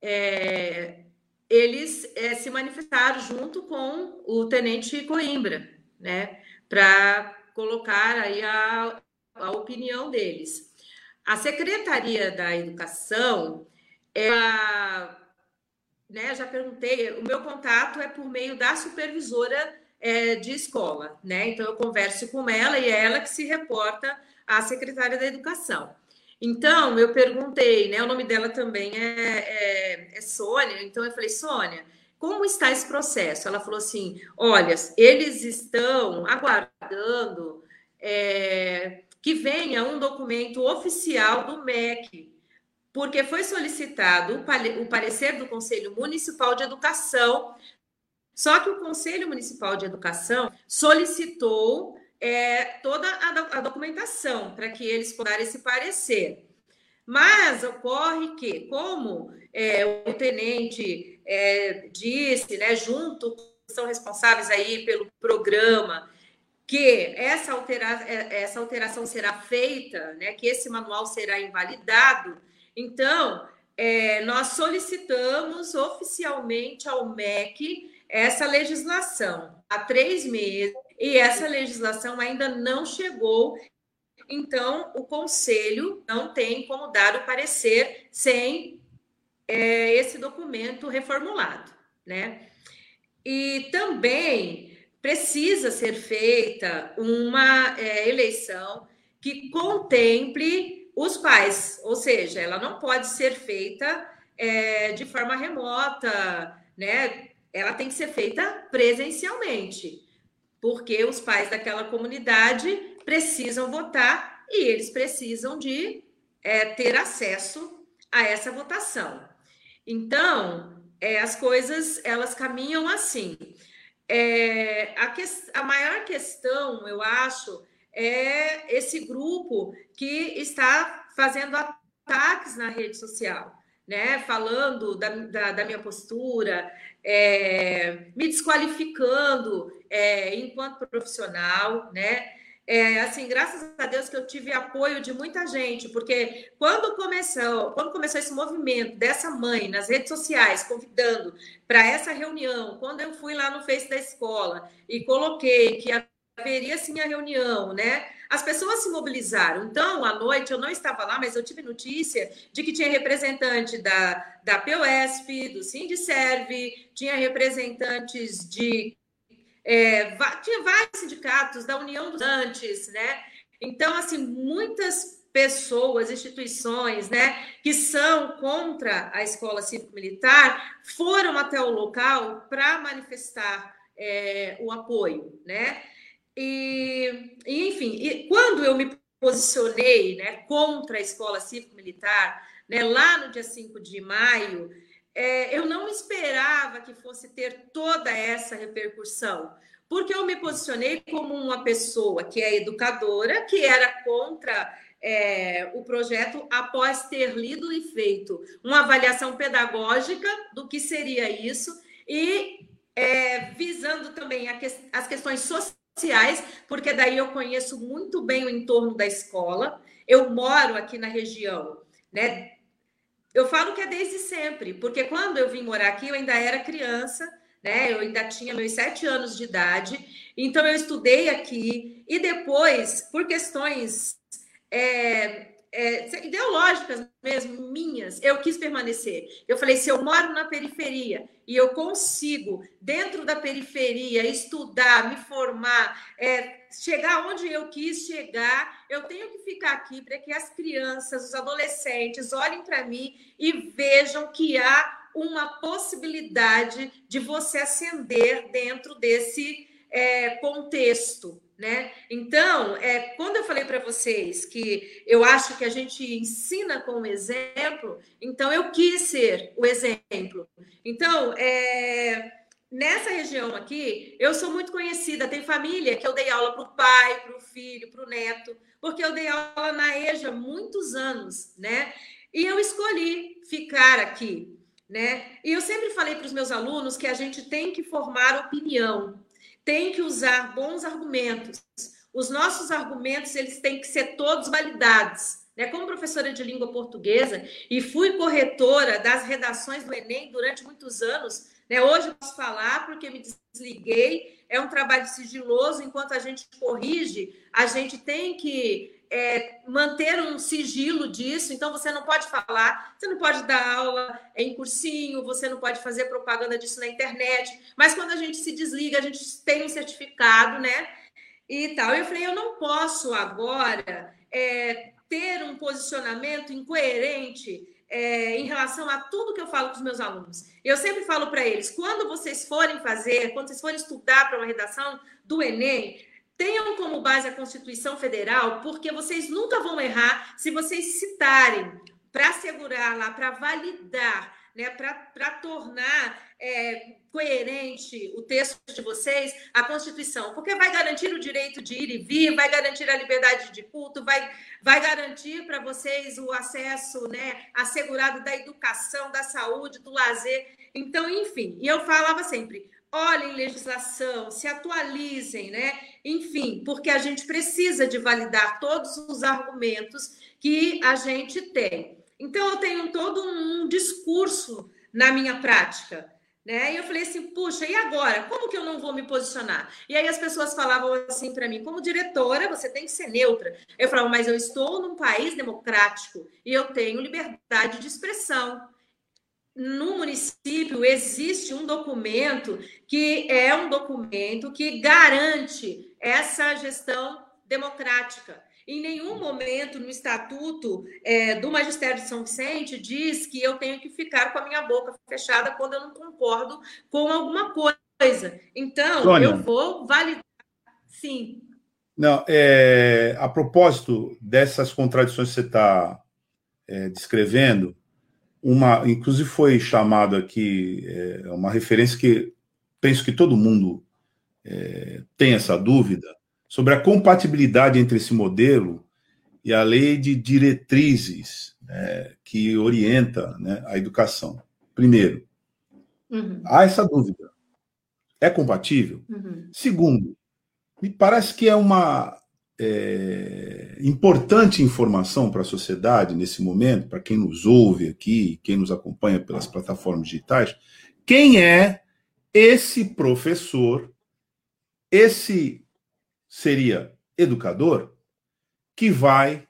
É, eles é, se manifestaram junto com o tenente Coimbra, né? Para colocar aí a, a opinião deles. A Secretaria da Educação, ela, né, já perguntei, o meu contato é por meio da supervisora é, de escola, né? Então eu converso com ela e é ela que se reporta à secretária da Educação. Então, eu perguntei, né? O nome dela também é, é, é Sônia. Então, eu falei, Sônia, como está esse processo? Ela falou assim: olha, eles estão aguardando é, que venha um documento oficial do MEC, porque foi solicitado o parecer do Conselho Municipal de Educação. Só que o Conselho Municipal de Educação solicitou é, toda a, a documentação para que eles possam esse parecer. Mas ocorre que, como é, o tenente é, disse, né, junto são responsáveis aí pelo programa, que essa, altera é, essa alteração será feita, né, que esse manual será invalidado, então é, nós solicitamos oficialmente ao MEC essa legislação há três meses e essa legislação ainda não chegou então o conselho não tem como dar o parecer sem é, esse documento reformulado, né? E também precisa ser feita uma é, eleição que contemple os pais, ou seja, ela não pode ser feita é, de forma remota, né? Ela tem que ser feita presencialmente, porque os pais daquela comunidade precisam votar e eles precisam de é, ter acesso a essa votação. Então, é, as coisas elas caminham assim. É, a, que, a maior questão, eu acho, é esse grupo que está fazendo ataques na rede social, né? Falando da, da, da minha postura, é, me desqualificando é, enquanto profissional, né? É, assim, graças a Deus que eu tive apoio de muita gente, porque quando começou, quando começou esse movimento dessa mãe nas redes sociais convidando para essa reunião, quando eu fui lá no Face da escola e coloquei que haveria sim a reunião, né? As pessoas se mobilizaram. Então, à noite, eu não estava lá, mas eu tive notícia de que tinha representante da, da POSP, do Sindicerve, tinha representantes de é, tinha vários sindicatos da União dos Antes, né? Então, assim, muitas pessoas, instituições, né, que são contra a escola cívico-militar, foram até o local para manifestar é, o apoio, né? E, enfim, e quando eu me posicionei, né, contra a escola cívico-militar, né, lá no dia 5 de maio, é, eu não esperava que fosse ter toda essa repercussão, porque eu me posicionei como uma pessoa que é educadora, que era contra é, o projeto após ter lido e feito uma avaliação pedagógica do que seria isso e é, visando também que, as questões sociais, porque daí eu conheço muito bem o entorno da escola. Eu moro aqui na região, né? Eu falo que é desde sempre, porque quando eu vim morar aqui, eu ainda era criança, né? Eu ainda tinha meus sete anos de idade, então eu estudei aqui, e depois, por questões é, é, ideológicas mesmo, minhas, eu quis permanecer. Eu falei: se eu moro na periferia e eu consigo, dentro da periferia, estudar, me formar, é, chegar onde eu quis chegar, eu tenho que ficar aqui para que as crianças, os adolescentes olhem para mim e vejam que há uma possibilidade de você ascender dentro desse é, contexto né? Então, é, quando eu falei para vocês que eu acho que a gente ensina com o exemplo, então eu quis ser o exemplo. Então, é, nessa região aqui, eu sou muito conhecida. Tem família que eu dei aula para o pai, para o filho, para o neto, porque eu dei aula na EJA muitos anos, né? E eu escolhi ficar aqui, né? E eu sempre falei para os meus alunos que a gente tem que formar opinião tem que usar bons argumentos. Os nossos argumentos eles têm que ser todos validados. Né? Como professora de língua portuguesa e fui corretora das redações do Enem durante muitos anos, né? hoje eu posso falar porque me desliguei. É um trabalho sigiloso, enquanto a gente corrige, a gente tem que é, manter um sigilo disso, então você não pode falar, você não pode dar aula em cursinho, você não pode fazer propaganda disso na internet, mas quando a gente se desliga, a gente tem um certificado, né? E tal. Eu falei, eu não posso agora é, ter um posicionamento incoerente é, em relação a tudo que eu falo com os meus alunos. Eu sempre falo para eles: quando vocês forem fazer, quando vocês forem estudar para uma redação do Enem, tenham como base a Constituição Federal, porque vocês nunca vão errar se vocês citarem para assegurar lá, para validar, né, para tornar é, coerente o texto de vocês, a Constituição, porque vai garantir o direito de ir e vir, vai garantir a liberdade de culto, vai, vai garantir para vocês o acesso né, assegurado da educação, da saúde, do lazer. Então, enfim, e eu falava sempre: olhem legislação, se atualizem, né? Enfim, porque a gente precisa de validar todos os argumentos que a gente tem. Então, eu tenho todo um discurso na minha prática. Né? E eu falei assim, puxa, e agora? Como que eu não vou me posicionar? E aí as pessoas falavam assim para mim, como diretora, você tem que ser neutra. Eu falava, mas eu estou num país democrático e eu tenho liberdade de expressão no município existe um documento que é um documento que garante essa gestão democrática. Em nenhum momento no estatuto é, do Magistério de São Vicente diz que eu tenho que ficar com a minha boca fechada quando eu não concordo com alguma coisa. Então, Sônia, eu vou validar. Sim. Não, é, a propósito dessas contradições que você está é, descrevendo, uma, inclusive foi chamado aqui é, uma referência que penso que todo mundo é, tem essa dúvida sobre a compatibilidade entre esse modelo e a lei de diretrizes né, que orienta né, a educação. Primeiro, uhum. há essa dúvida. É compatível? Uhum. Segundo, me parece que é uma é, importante informação para a sociedade nesse momento, para quem nos ouve aqui, quem nos acompanha pelas plataformas digitais, quem é esse professor, esse seria educador, que vai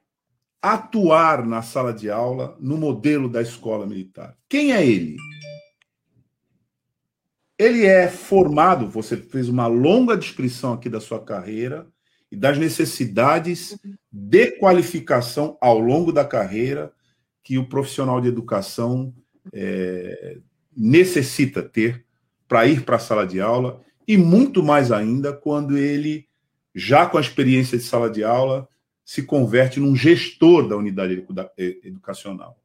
atuar na sala de aula no modelo da escola militar. Quem é ele? Ele é formado, você fez uma longa descrição aqui da sua carreira, e das necessidades de qualificação ao longo da carreira que o profissional de educação é, necessita ter para ir para a sala de aula e muito mais ainda quando ele, já com a experiência de sala de aula, se converte num gestor da unidade educacional.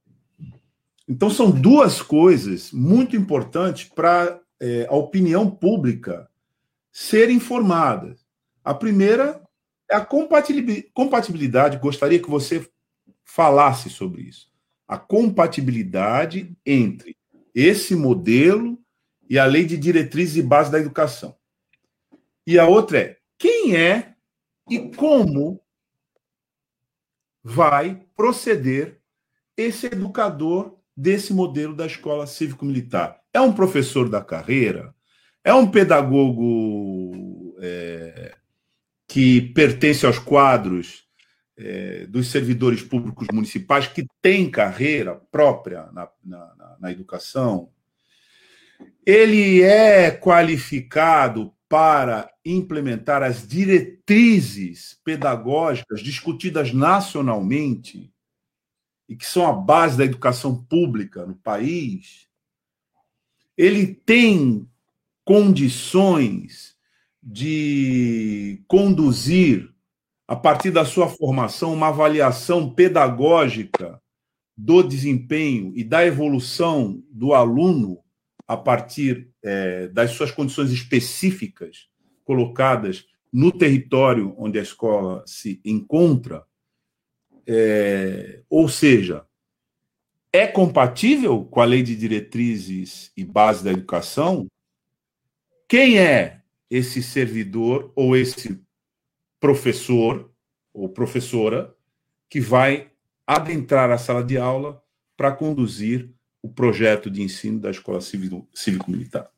Então, são duas coisas muito importantes para é, a opinião pública ser informada. A primeira a compatibilidade, gostaria que você falasse sobre isso. A compatibilidade entre esse modelo e a lei de diretrizes e base da educação. E a outra é quem é e como vai proceder esse educador desse modelo da escola cívico-militar. É um professor da carreira? É um pedagogo é, que pertence aos quadros é, dos servidores públicos municipais que têm carreira própria na, na, na educação, ele é qualificado para implementar as diretrizes pedagógicas discutidas nacionalmente e que são a base da educação pública no país, ele tem condições de conduzir, a partir da sua formação, uma avaliação pedagógica do desempenho e da evolução do aluno a partir é, das suas condições específicas colocadas no território onde a escola se encontra, é, ou seja, é compatível com a lei de diretrizes e base da educação? Quem é esse servidor ou esse professor ou professora que vai adentrar a sala de aula para conduzir o projeto de ensino da escola cívico-militar.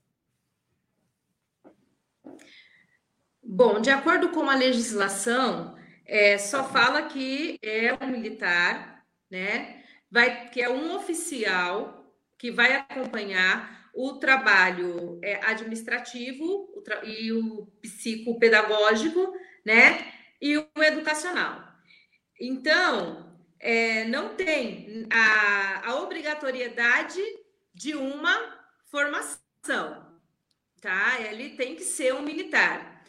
Bom, de acordo com a legislação, é, só fala que é um militar, né? Vai, que é um oficial que vai acompanhar o trabalho é, administrativo o tra e o psicopedagógico, né? E o educacional. Então, é, não tem a, a obrigatoriedade de uma formação, tá? Ele tem que ser um militar.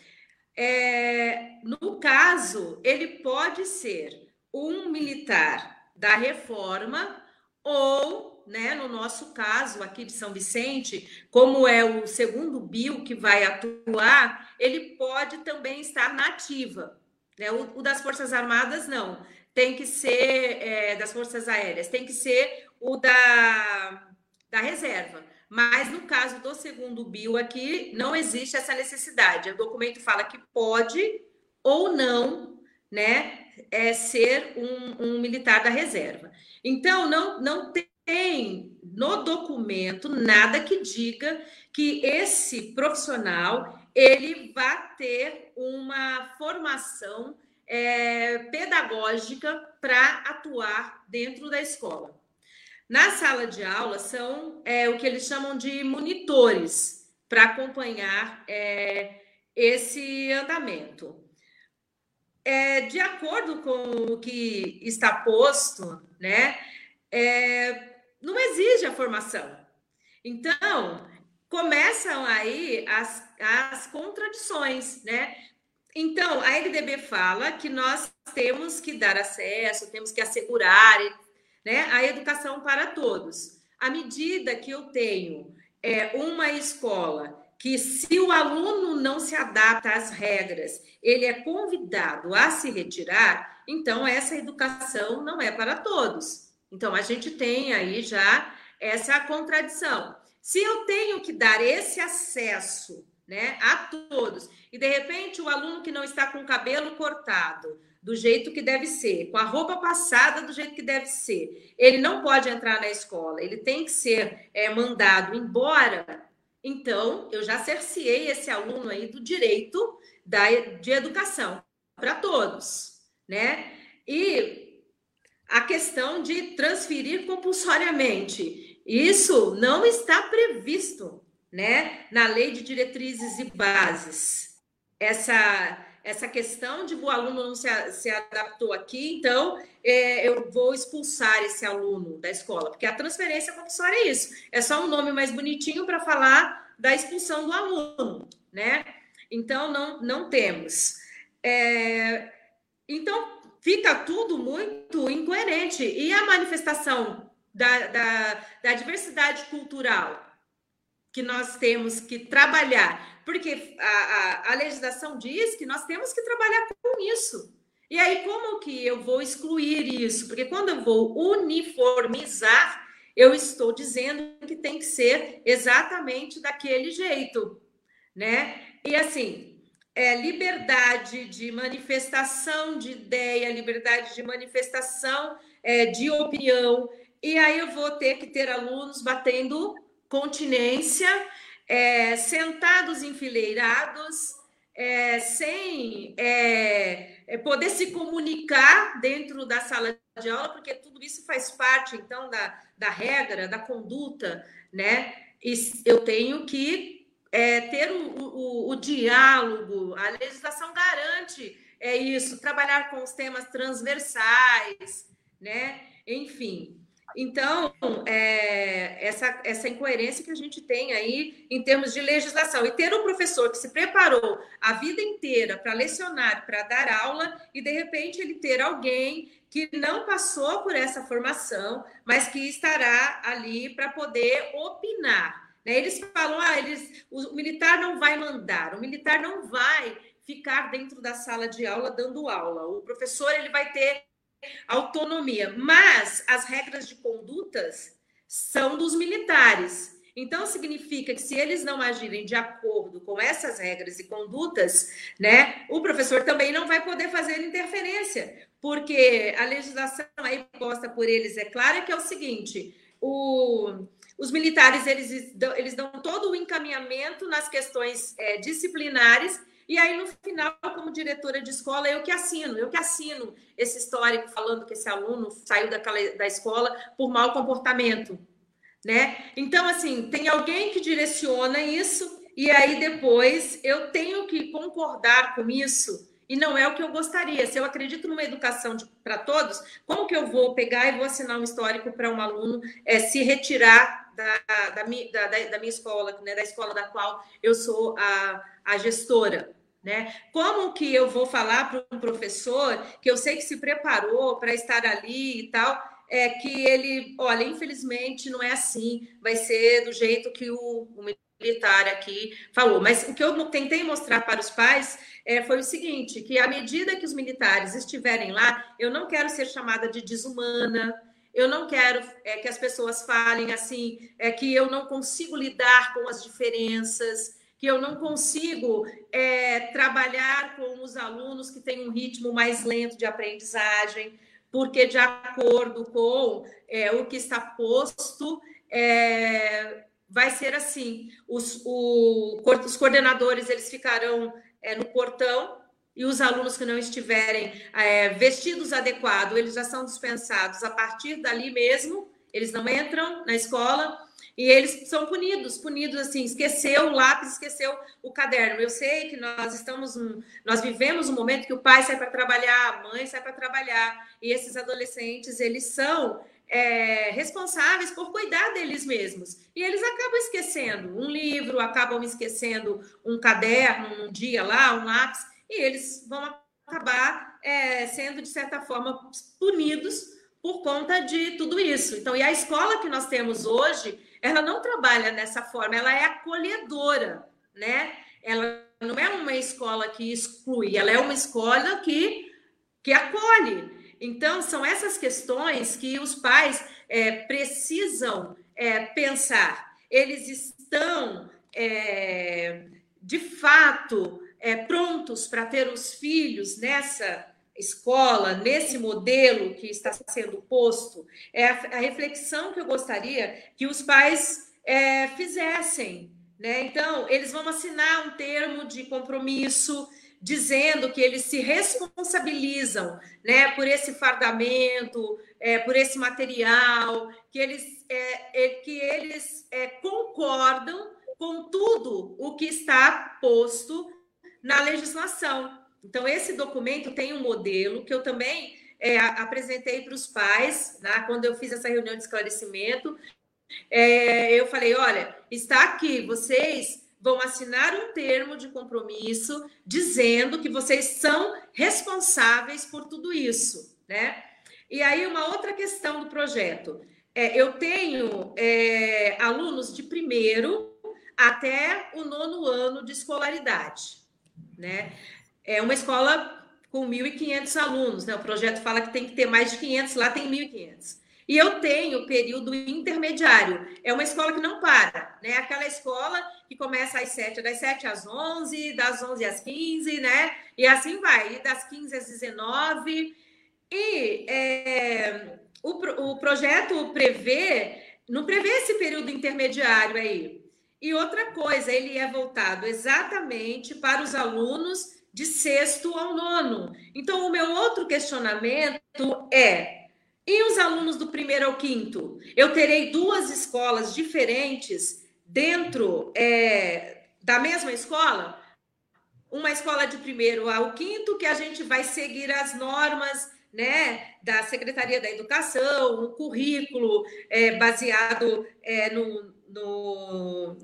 É, no caso, ele pode ser um militar da reforma ou, né, no nosso caso aqui de São Vicente, como é o segundo bio que vai atuar, ele pode também estar na ativa. Né? O, o das Forças Armadas, não. Tem que ser é, das Forças Aéreas, tem que ser o da, da reserva. Mas no caso do segundo bio aqui, não existe essa necessidade. O documento fala que pode ou não, né, é ser um, um militar da reserva. Então, não, não tem no documento nada que diga que esse profissional ele vai ter uma formação é, pedagógica para atuar dentro da escola. Na sala de aula são é, o que eles chamam de monitores para acompanhar é, esse andamento. É, de acordo com o que está posto, né, é, não exige a formação. Então, começam aí as, as contradições, né? Então, a LDB fala que nós temos que dar acesso, temos que assegurar né, a educação para todos. À medida que eu tenho é, uma escola que se o aluno não se adapta às regras, ele é convidado a se retirar, então essa educação não é para todos. Então a gente tem aí já essa contradição. Se eu tenho que dar esse acesso, né, a todos, e de repente o aluno que não está com o cabelo cortado, do jeito que deve ser, com a roupa passada do jeito que deve ser, ele não pode entrar na escola, ele tem que ser é, mandado embora então, eu já cerceei esse aluno aí do direito da, de educação para todos, né? E a questão de transferir compulsoriamente, isso não está previsto, né, na lei de diretrizes e bases. Essa essa questão de o aluno não se, se adaptou aqui, então é, eu vou expulsar esse aluno da escola, porque a transferência compulsória é isso, é só um nome mais bonitinho para falar da expulsão do aluno, né? Então não, não temos. É, então fica tudo muito incoerente. E a manifestação da, da, da diversidade cultural que nós temos que trabalhar porque a, a, a legislação diz que nós temos que trabalhar com isso. E aí, como que eu vou excluir isso? Porque quando eu vou uniformizar, eu estou dizendo que tem que ser exatamente daquele jeito, né? E assim, é liberdade de manifestação de ideia, liberdade de manifestação é, de opinião. E aí eu vou ter que ter alunos batendo continência é, sentados enfileirados, é, sem é, é, poder se comunicar dentro da sala de aula, porque tudo isso faz parte, então, da, da regra, da conduta, né? E eu tenho que é, ter o, o, o, diálogo, a legislação garante é isso, trabalhar com os temas transversais, né? Enfim, então, é, essa, essa incoerência que a gente tem aí em termos de legislação. E ter um professor que se preparou a vida inteira para lecionar, para dar aula, e de repente ele ter alguém que não passou por essa formação, mas que estará ali para poder opinar. Né? Eles falam, ah, eles, o militar não vai mandar, o militar não vai ficar dentro da sala de aula dando aula. O professor ele vai ter autonomia, mas as regras de condutas são dos militares. Então significa que se eles não agirem de acordo com essas regras e condutas, né, o professor também não vai poder fazer interferência, porque a legislação aí posta por eles é clara que é o seguinte: o, os militares eles dão, eles dão todo o encaminhamento nas questões é, disciplinares e aí, no final, como diretora de escola, eu que assino, eu que assino esse histórico falando que esse aluno saiu daquela, da escola por mau comportamento, né? Então, assim, tem alguém que direciona isso, e aí depois eu tenho que concordar com isso e não é o que eu gostaria. Se eu acredito numa educação para todos, como que eu vou pegar e vou assinar um histórico para um aluno é, se retirar da, da, da, da, minha escola, né, da escola da qual eu sou a, a gestora? Né? Como que eu vou falar para um professor que eu sei que se preparou para estar ali e tal, é que ele, olha, infelizmente não é assim, vai ser do jeito que o, o militar aqui falou. Mas o que eu tentei mostrar para os pais é, foi o seguinte: que à medida que os militares estiverem lá, eu não quero ser chamada de desumana. Eu não quero é, que as pessoas falem assim, é que eu não consigo lidar com as diferenças, que eu não consigo é, trabalhar com os alunos que têm um ritmo mais lento de aprendizagem, porque de acordo com é, o que está posto, é, vai ser assim. Os, o, os coordenadores eles ficarão é, no portão e os alunos que não estiverem é, vestidos adequado, eles já são dispensados a partir dali mesmo. Eles não entram na escola e eles são punidos, punidos assim, esqueceu o lápis, esqueceu o caderno. Eu sei que nós estamos, nós vivemos um momento que o pai sai para trabalhar, a mãe sai para trabalhar, e esses adolescentes, eles são é, responsáveis por cuidar deles mesmos. E eles acabam esquecendo um livro, acabam esquecendo um caderno, um dia lá, um lápis, e eles vão acabar é, sendo, de certa forma, punidos por conta de tudo isso. Então, e a escola que nós temos hoje, ela não trabalha dessa forma, ela é acolhedora, né? Ela não é uma escola que exclui, ela é uma escola que, que acolhe. Então, são essas questões que os pais é, precisam é, pensar. Eles estão, é, de fato, é, prontos para ter os filhos nessa escola, nesse modelo que está sendo posto, é a, a reflexão que eu gostaria que os pais é, fizessem. Né? Então, eles vão assinar um termo de compromisso dizendo que eles se responsabilizam né, por esse fardamento, é, por esse material, que eles, é, é, que eles é, concordam com tudo o que está posto na legislação. Então, esse documento tem um modelo que eu também é, apresentei para os pais, né, quando eu fiz essa reunião de esclarecimento. É, eu falei: olha, está aqui, vocês vão assinar um termo de compromisso dizendo que vocês são responsáveis por tudo isso, né? E aí, uma outra questão do projeto. É, eu tenho é, alunos de primeiro até o nono ano de escolaridade, né? É uma escola com 1.500 alunos, né? O projeto fala que tem que ter mais de 500, lá tem 1.500. E eu tenho período intermediário. É uma escola que não para, né? Aquela escola que começa às 7, das 7 às 11, das 11 às 15, né? E assim vai, e das 15 às 19. E é, o, o projeto prevê, não prevê esse período intermediário aí. E outra coisa, ele é voltado exatamente para os alunos de sexto ao nono. Então, o meu outro questionamento é: e os alunos do primeiro ao quinto? Eu terei duas escolas diferentes dentro é, da mesma escola? Uma escola de primeiro ao quinto, que a gente vai seguir as normas né, da Secretaria da Educação, um currículo é, baseado é, no, no,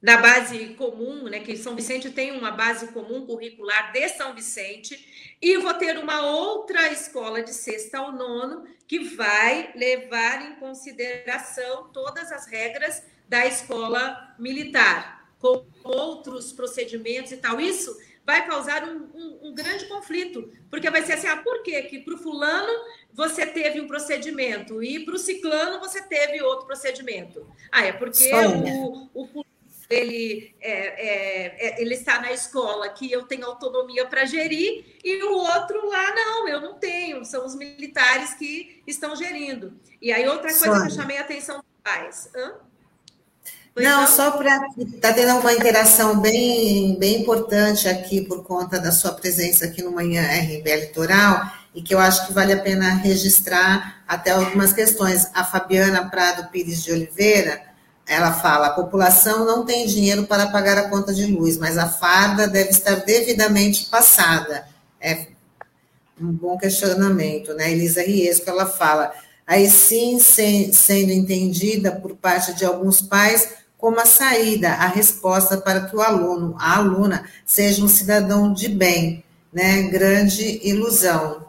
na base comum, né, que São Vicente tem uma base comum curricular de São Vicente, e vou ter uma outra escola de sexta ao nono que vai levar em consideração todas as regras da escola militar, com outros procedimentos e tal. Isso vai causar um, um, um grande conflito, porque vai ser assim: ah, por quê? que para o fulano você teve um procedimento e para o ciclano você teve outro procedimento? Ah, é porque o, o ele, é, é, é, ele está na escola que eu tenho autonomia para gerir, e o outro lá, não, eu não tenho, são os militares que estão gerindo. E aí, outra coisa Sônia. que eu chamei a atenção dos pais. Hã? Não, não, só para. Está tendo uma interação bem, bem importante aqui por conta da sua presença aqui no Manhã RB Litoral, e que eu acho que vale a pena registrar até algumas questões. A Fabiana Prado Pires de Oliveira ela fala: a população não tem dinheiro para pagar a conta de luz, mas a farda deve estar devidamente passada. É um bom questionamento, né? Elisa Riesco, ela fala: aí sim sem, sendo entendida por parte de alguns pais como a saída, a resposta para que o aluno, a aluna, seja um cidadão de bem, né? Grande ilusão.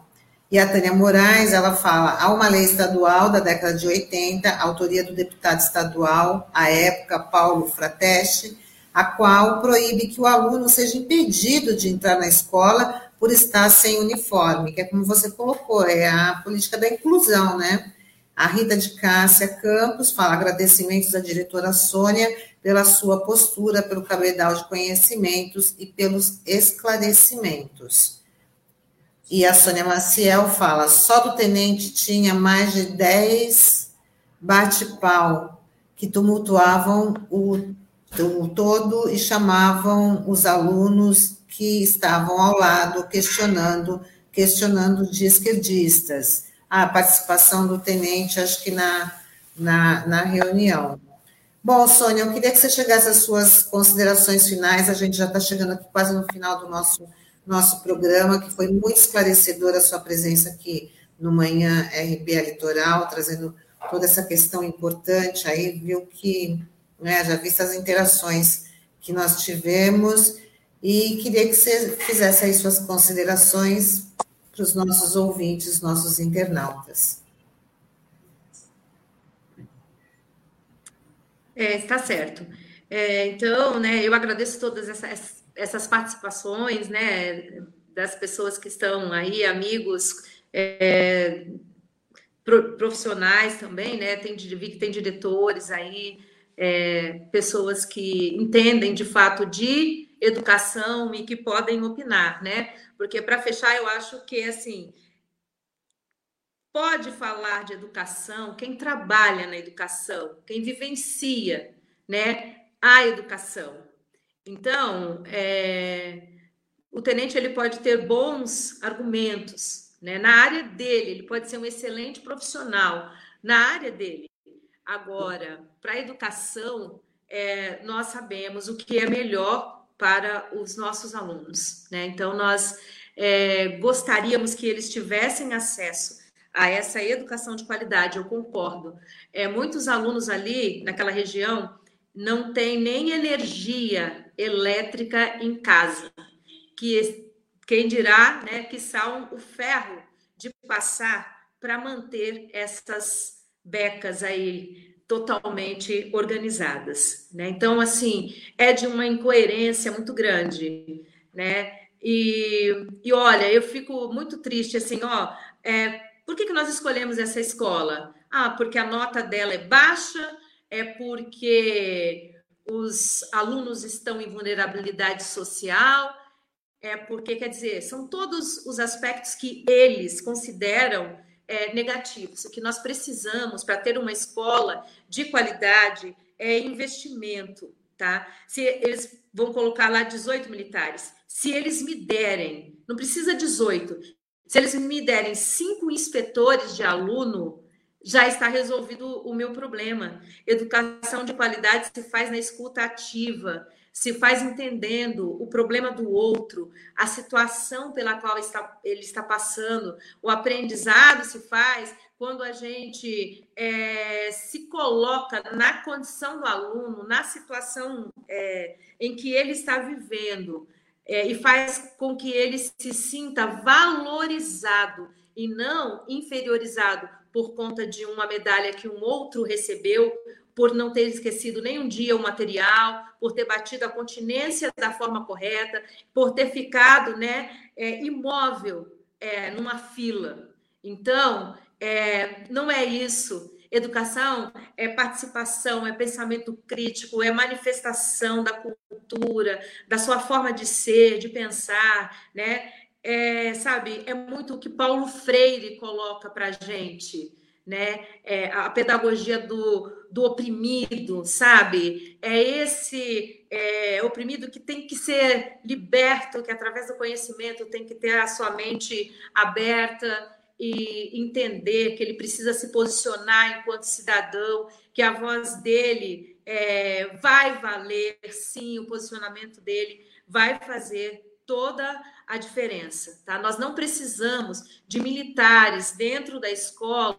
E a Tânia Moraes, ela fala, há uma lei estadual da década de 80, autoria do deputado estadual, à época, Paulo Frateste, a qual proíbe que o aluno seja impedido de entrar na escola por estar sem uniforme, que é como você colocou, é a política da inclusão, né? A Rita de Cássia Campos fala agradecimentos à diretora Sônia pela sua postura, pelo cabedal de conhecimentos e pelos esclarecimentos. E a Sônia Maciel fala: só do tenente tinha mais de 10 bate-pau que tumultuavam o, todo e chamavam os alunos que estavam ao lado questionando, questionando de esquerdistas. A participação do tenente, acho que na, na, na reunião. Bom, Sônia, eu queria que você chegasse às suas considerações finais. A gente já está chegando aqui quase no final do nosso nosso programa, que foi muito esclarecedora a sua presença aqui no Manhã RBA Litoral, trazendo toda essa questão importante aí, viu que, né, já visto as interações que nós tivemos, e queria que você fizesse aí suas considerações para os nossos ouvintes, nossos internautas. É, está certo. É, então, né, eu agradeço todas essas, essas participações, né, das pessoas que estão aí, amigos, é, profissionais também, né, tem, vi que tem diretores aí, é, pessoas que entendem de fato de educação e que podem opinar, né, porque para fechar eu acho que, assim, pode falar de educação quem trabalha na educação, quem vivencia, né, a educação, então, é, o tenente ele pode ter bons argumentos, né? Na área dele, ele pode ser um excelente profissional na área dele. Agora, para a educação, é, nós sabemos o que é melhor para os nossos alunos, né? Então, nós é, gostaríamos que eles tivessem acesso a essa educação de qualidade, eu concordo. É, muitos alunos ali, naquela região, não têm nem energia elétrica em casa, que quem dirá, né, que são o ferro de passar para manter essas becas aí totalmente organizadas, né? Então, assim, é de uma incoerência muito grande, né? E, e olha, eu fico muito triste, assim, ó, é, por que, que nós escolhemos essa escola? Ah, porque a nota dela é baixa, é porque os alunos estão em vulnerabilidade social, é porque, quer dizer, são todos os aspectos que eles consideram é, negativos. O que nós precisamos para ter uma escola de qualidade é investimento, tá? Se eles vão colocar lá 18 militares, se eles me derem, não precisa 18, se eles me derem cinco inspetores de aluno, já está resolvido o meu problema. Educação de qualidade se faz na escuta ativa, se faz entendendo o problema do outro, a situação pela qual está, ele está passando. O aprendizado se faz quando a gente é, se coloca na condição do aluno, na situação é, em que ele está vivendo, é, e faz com que ele se sinta valorizado e não inferiorizado por conta de uma medalha que um outro recebeu, por não ter esquecido nem um dia o material, por ter batido a continência da forma correta, por ter ficado né, é, imóvel é, numa fila. Então, é, não é isso. Educação é participação, é pensamento crítico, é manifestação da cultura, da sua forma de ser, de pensar, né? é, sabe, é muito o que Paulo Freire coloca para gente, né? É, a pedagogia do, do oprimido, sabe? É esse é, oprimido que tem que ser liberto, que através do conhecimento tem que ter a sua mente aberta e entender que ele precisa se posicionar enquanto cidadão, que a voz dele é, vai valer, sim, o posicionamento dele vai fazer toda a diferença, tá? Nós não precisamos de militares dentro da escola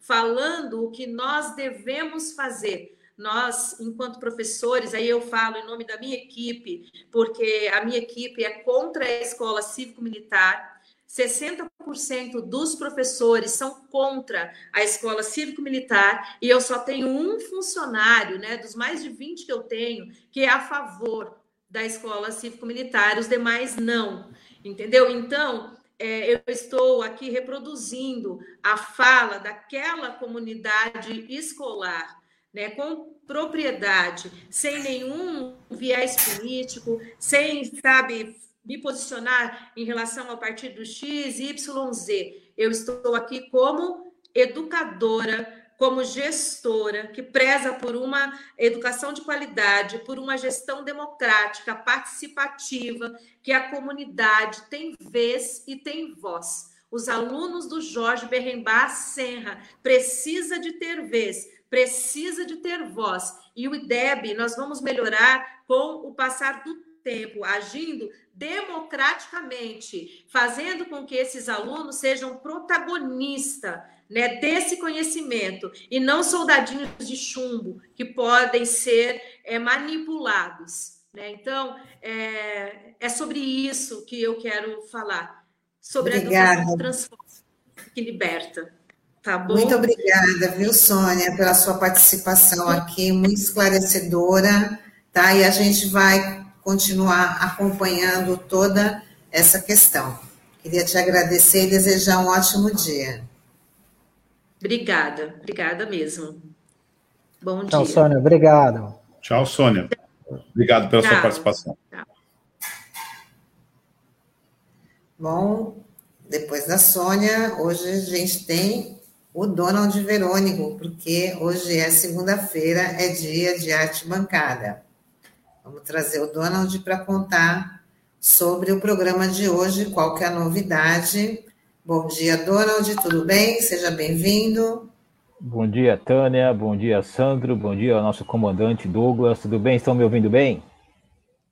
falando o que nós devemos fazer. Nós, enquanto professores, aí eu falo em nome da minha equipe, porque a minha equipe é contra a escola cívico-militar. 60% dos professores são contra a escola cívico-militar e eu só tenho um funcionário, né, dos mais de 20 que eu tenho, que é a favor da escola cívico-militar, os demais não, entendeu? Então, é, eu estou aqui reproduzindo a fala daquela comunidade escolar, né, com propriedade, sem nenhum viés político, sem, sabe, me posicionar em relação ao partido X, Y, Z. Eu estou aqui como educadora como gestora que preza por uma educação de qualidade, por uma gestão democrática, participativa, que a comunidade tem vez e tem voz. Os alunos do Jorge Berrembá Senra precisa de ter vez, precisa de ter voz. E o IDEB nós vamos melhorar com o passar do tempo, agindo democraticamente, fazendo com que esses alunos sejam protagonistas né, desse conhecimento e não soldadinhos de chumbo que podem ser é, manipulados. Né? Então, é, é, sobre isso que eu quero falar, sobre obrigada. a educação que transforma, que liberta. Tá bom? Muito obrigada, viu, Sônia, pela sua participação aqui, muito esclarecedora, tá? E a gente vai continuar acompanhando toda essa questão. Queria te agradecer e desejar um ótimo dia. Obrigada, obrigada mesmo. Bom Tchau, dia. Sônia, obrigado. Tchau, Sônia. Obrigado pela Tchau. sua participação. Tchau. Bom, depois da Sônia, hoje a gente tem o Donald Verônico, porque hoje é segunda-feira, é dia de arte bancada. Vamos trazer o Donald para contar sobre o programa de hoje, qual que é a novidade Bom dia, Donald, tudo bem? Seja bem-vindo. Bom dia, Tânia. Bom dia, Sandro. Bom dia ao nosso comandante Douglas. Tudo bem? Estão me ouvindo bem?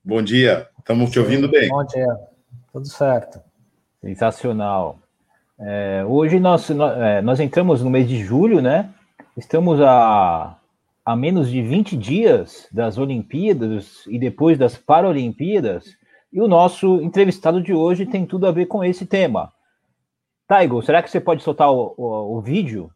Bom dia. Estamos te ouvindo bem. Bom dia. Tudo certo. Sensacional. É, hoje nós, nós, é, nós, entramos no mês de julho, né? Estamos a, a menos de 20 dias das Olimpíadas e depois das Paralimpíadas. E o nosso entrevistado de hoje tem tudo a ver com esse tema Taigo, será que você pode soltar o, o, o vídeo?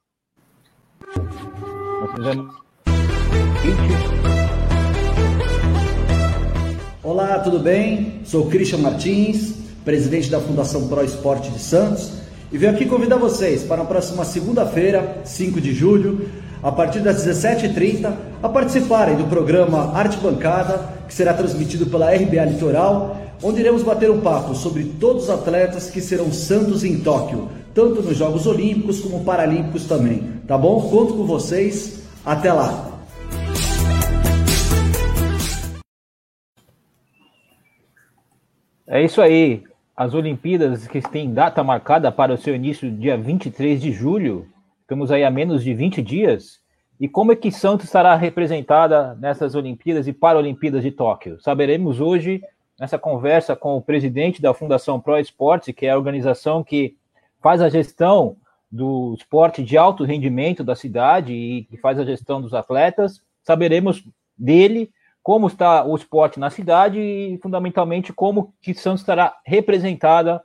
Olá, tudo bem? Sou Christian Martins, presidente da Fundação Pro Esporte de Santos, e venho aqui convidar vocês para a próxima segunda-feira, 5 de julho, a partir das 17h30, a participarem do programa Arte Bancada, que será transmitido pela RBA Litoral onde iremos bater um papo sobre todos os atletas que serão santos em Tóquio, tanto nos Jogos Olímpicos como Paralímpicos também. Tá bom? Conto com vocês. Até lá! É isso aí. As Olimpíadas que têm data marcada para o seu início dia 23 de julho. Estamos aí a menos de 20 dias. E como é que Santos estará representada nessas Olimpíadas e Paralimpíadas de Tóquio? Saberemos hoje nessa conversa com o presidente da Fundação Pro Esporte, que é a organização que faz a gestão do esporte de alto rendimento da cidade e que faz a gestão dos atletas. Saberemos dele como está o esporte na cidade e, fundamentalmente, como que Santos estará representada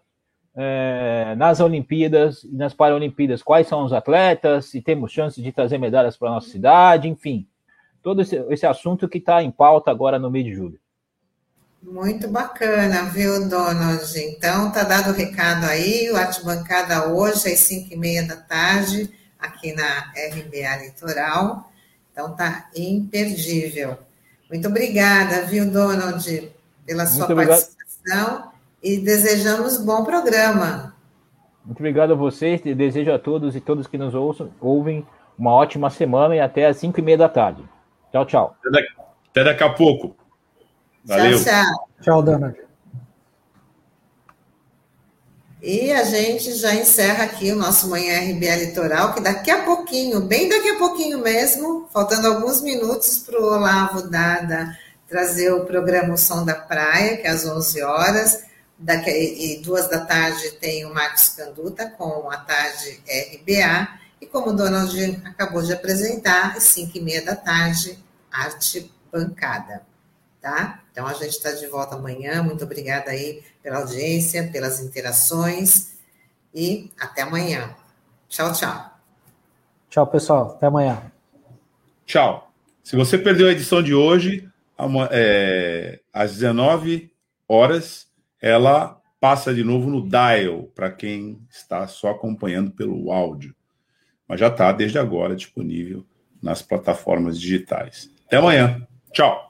é, nas Olimpíadas e nas Paralimpíadas. Quais são os atletas, se temos chance de trazer medalhas para a nossa cidade, enfim. Todo esse, esse assunto que está em pauta agora no mês de julho. Muito bacana, viu, Donald? Então, tá dado o recado aí, o Arte Bancada hoje, às 5 e meia da tarde, aqui na RBA Litoral. Então, tá imperdível. Muito obrigada, viu, Donald, pela sua Muito participação obrigado. e desejamos bom programa. Muito obrigado a vocês, desejo a todos e todos que nos ouçam, ouvem uma ótima semana e até às 5 e meia da tarde. Tchau, tchau. Até daqui, até daqui a pouco. Valeu. Tchau, tchau. Tchau, Donald. E a gente já encerra aqui o nosso Manhã RBA Litoral, que daqui a pouquinho, bem daqui a pouquinho mesmo, faltando alguns minutos para o Olavo Dada trazer o programa O Som da Praia, que é às 11 horas, daqui, e duas da tarde tem o Marcos Canduta com a tarde RBA, e como o Donald acabou de apresentar, às 5 e meia da tarde, Arte Bancada, tá? Então a gente está de volta amanhã. Muito obrigada aí pela audiência, pelas interações e até amanhã. Tchau, tchau. Tchau, pessoal. Até amanhã. Tchau. Se você perdeu a edição de hoje, é, às 19 horas, ela passa de novo no dial para quem está só acompanhando pelo áudio. Mas já está desde agora disponível nas plataformas digitais. Até amanhã. Tchau.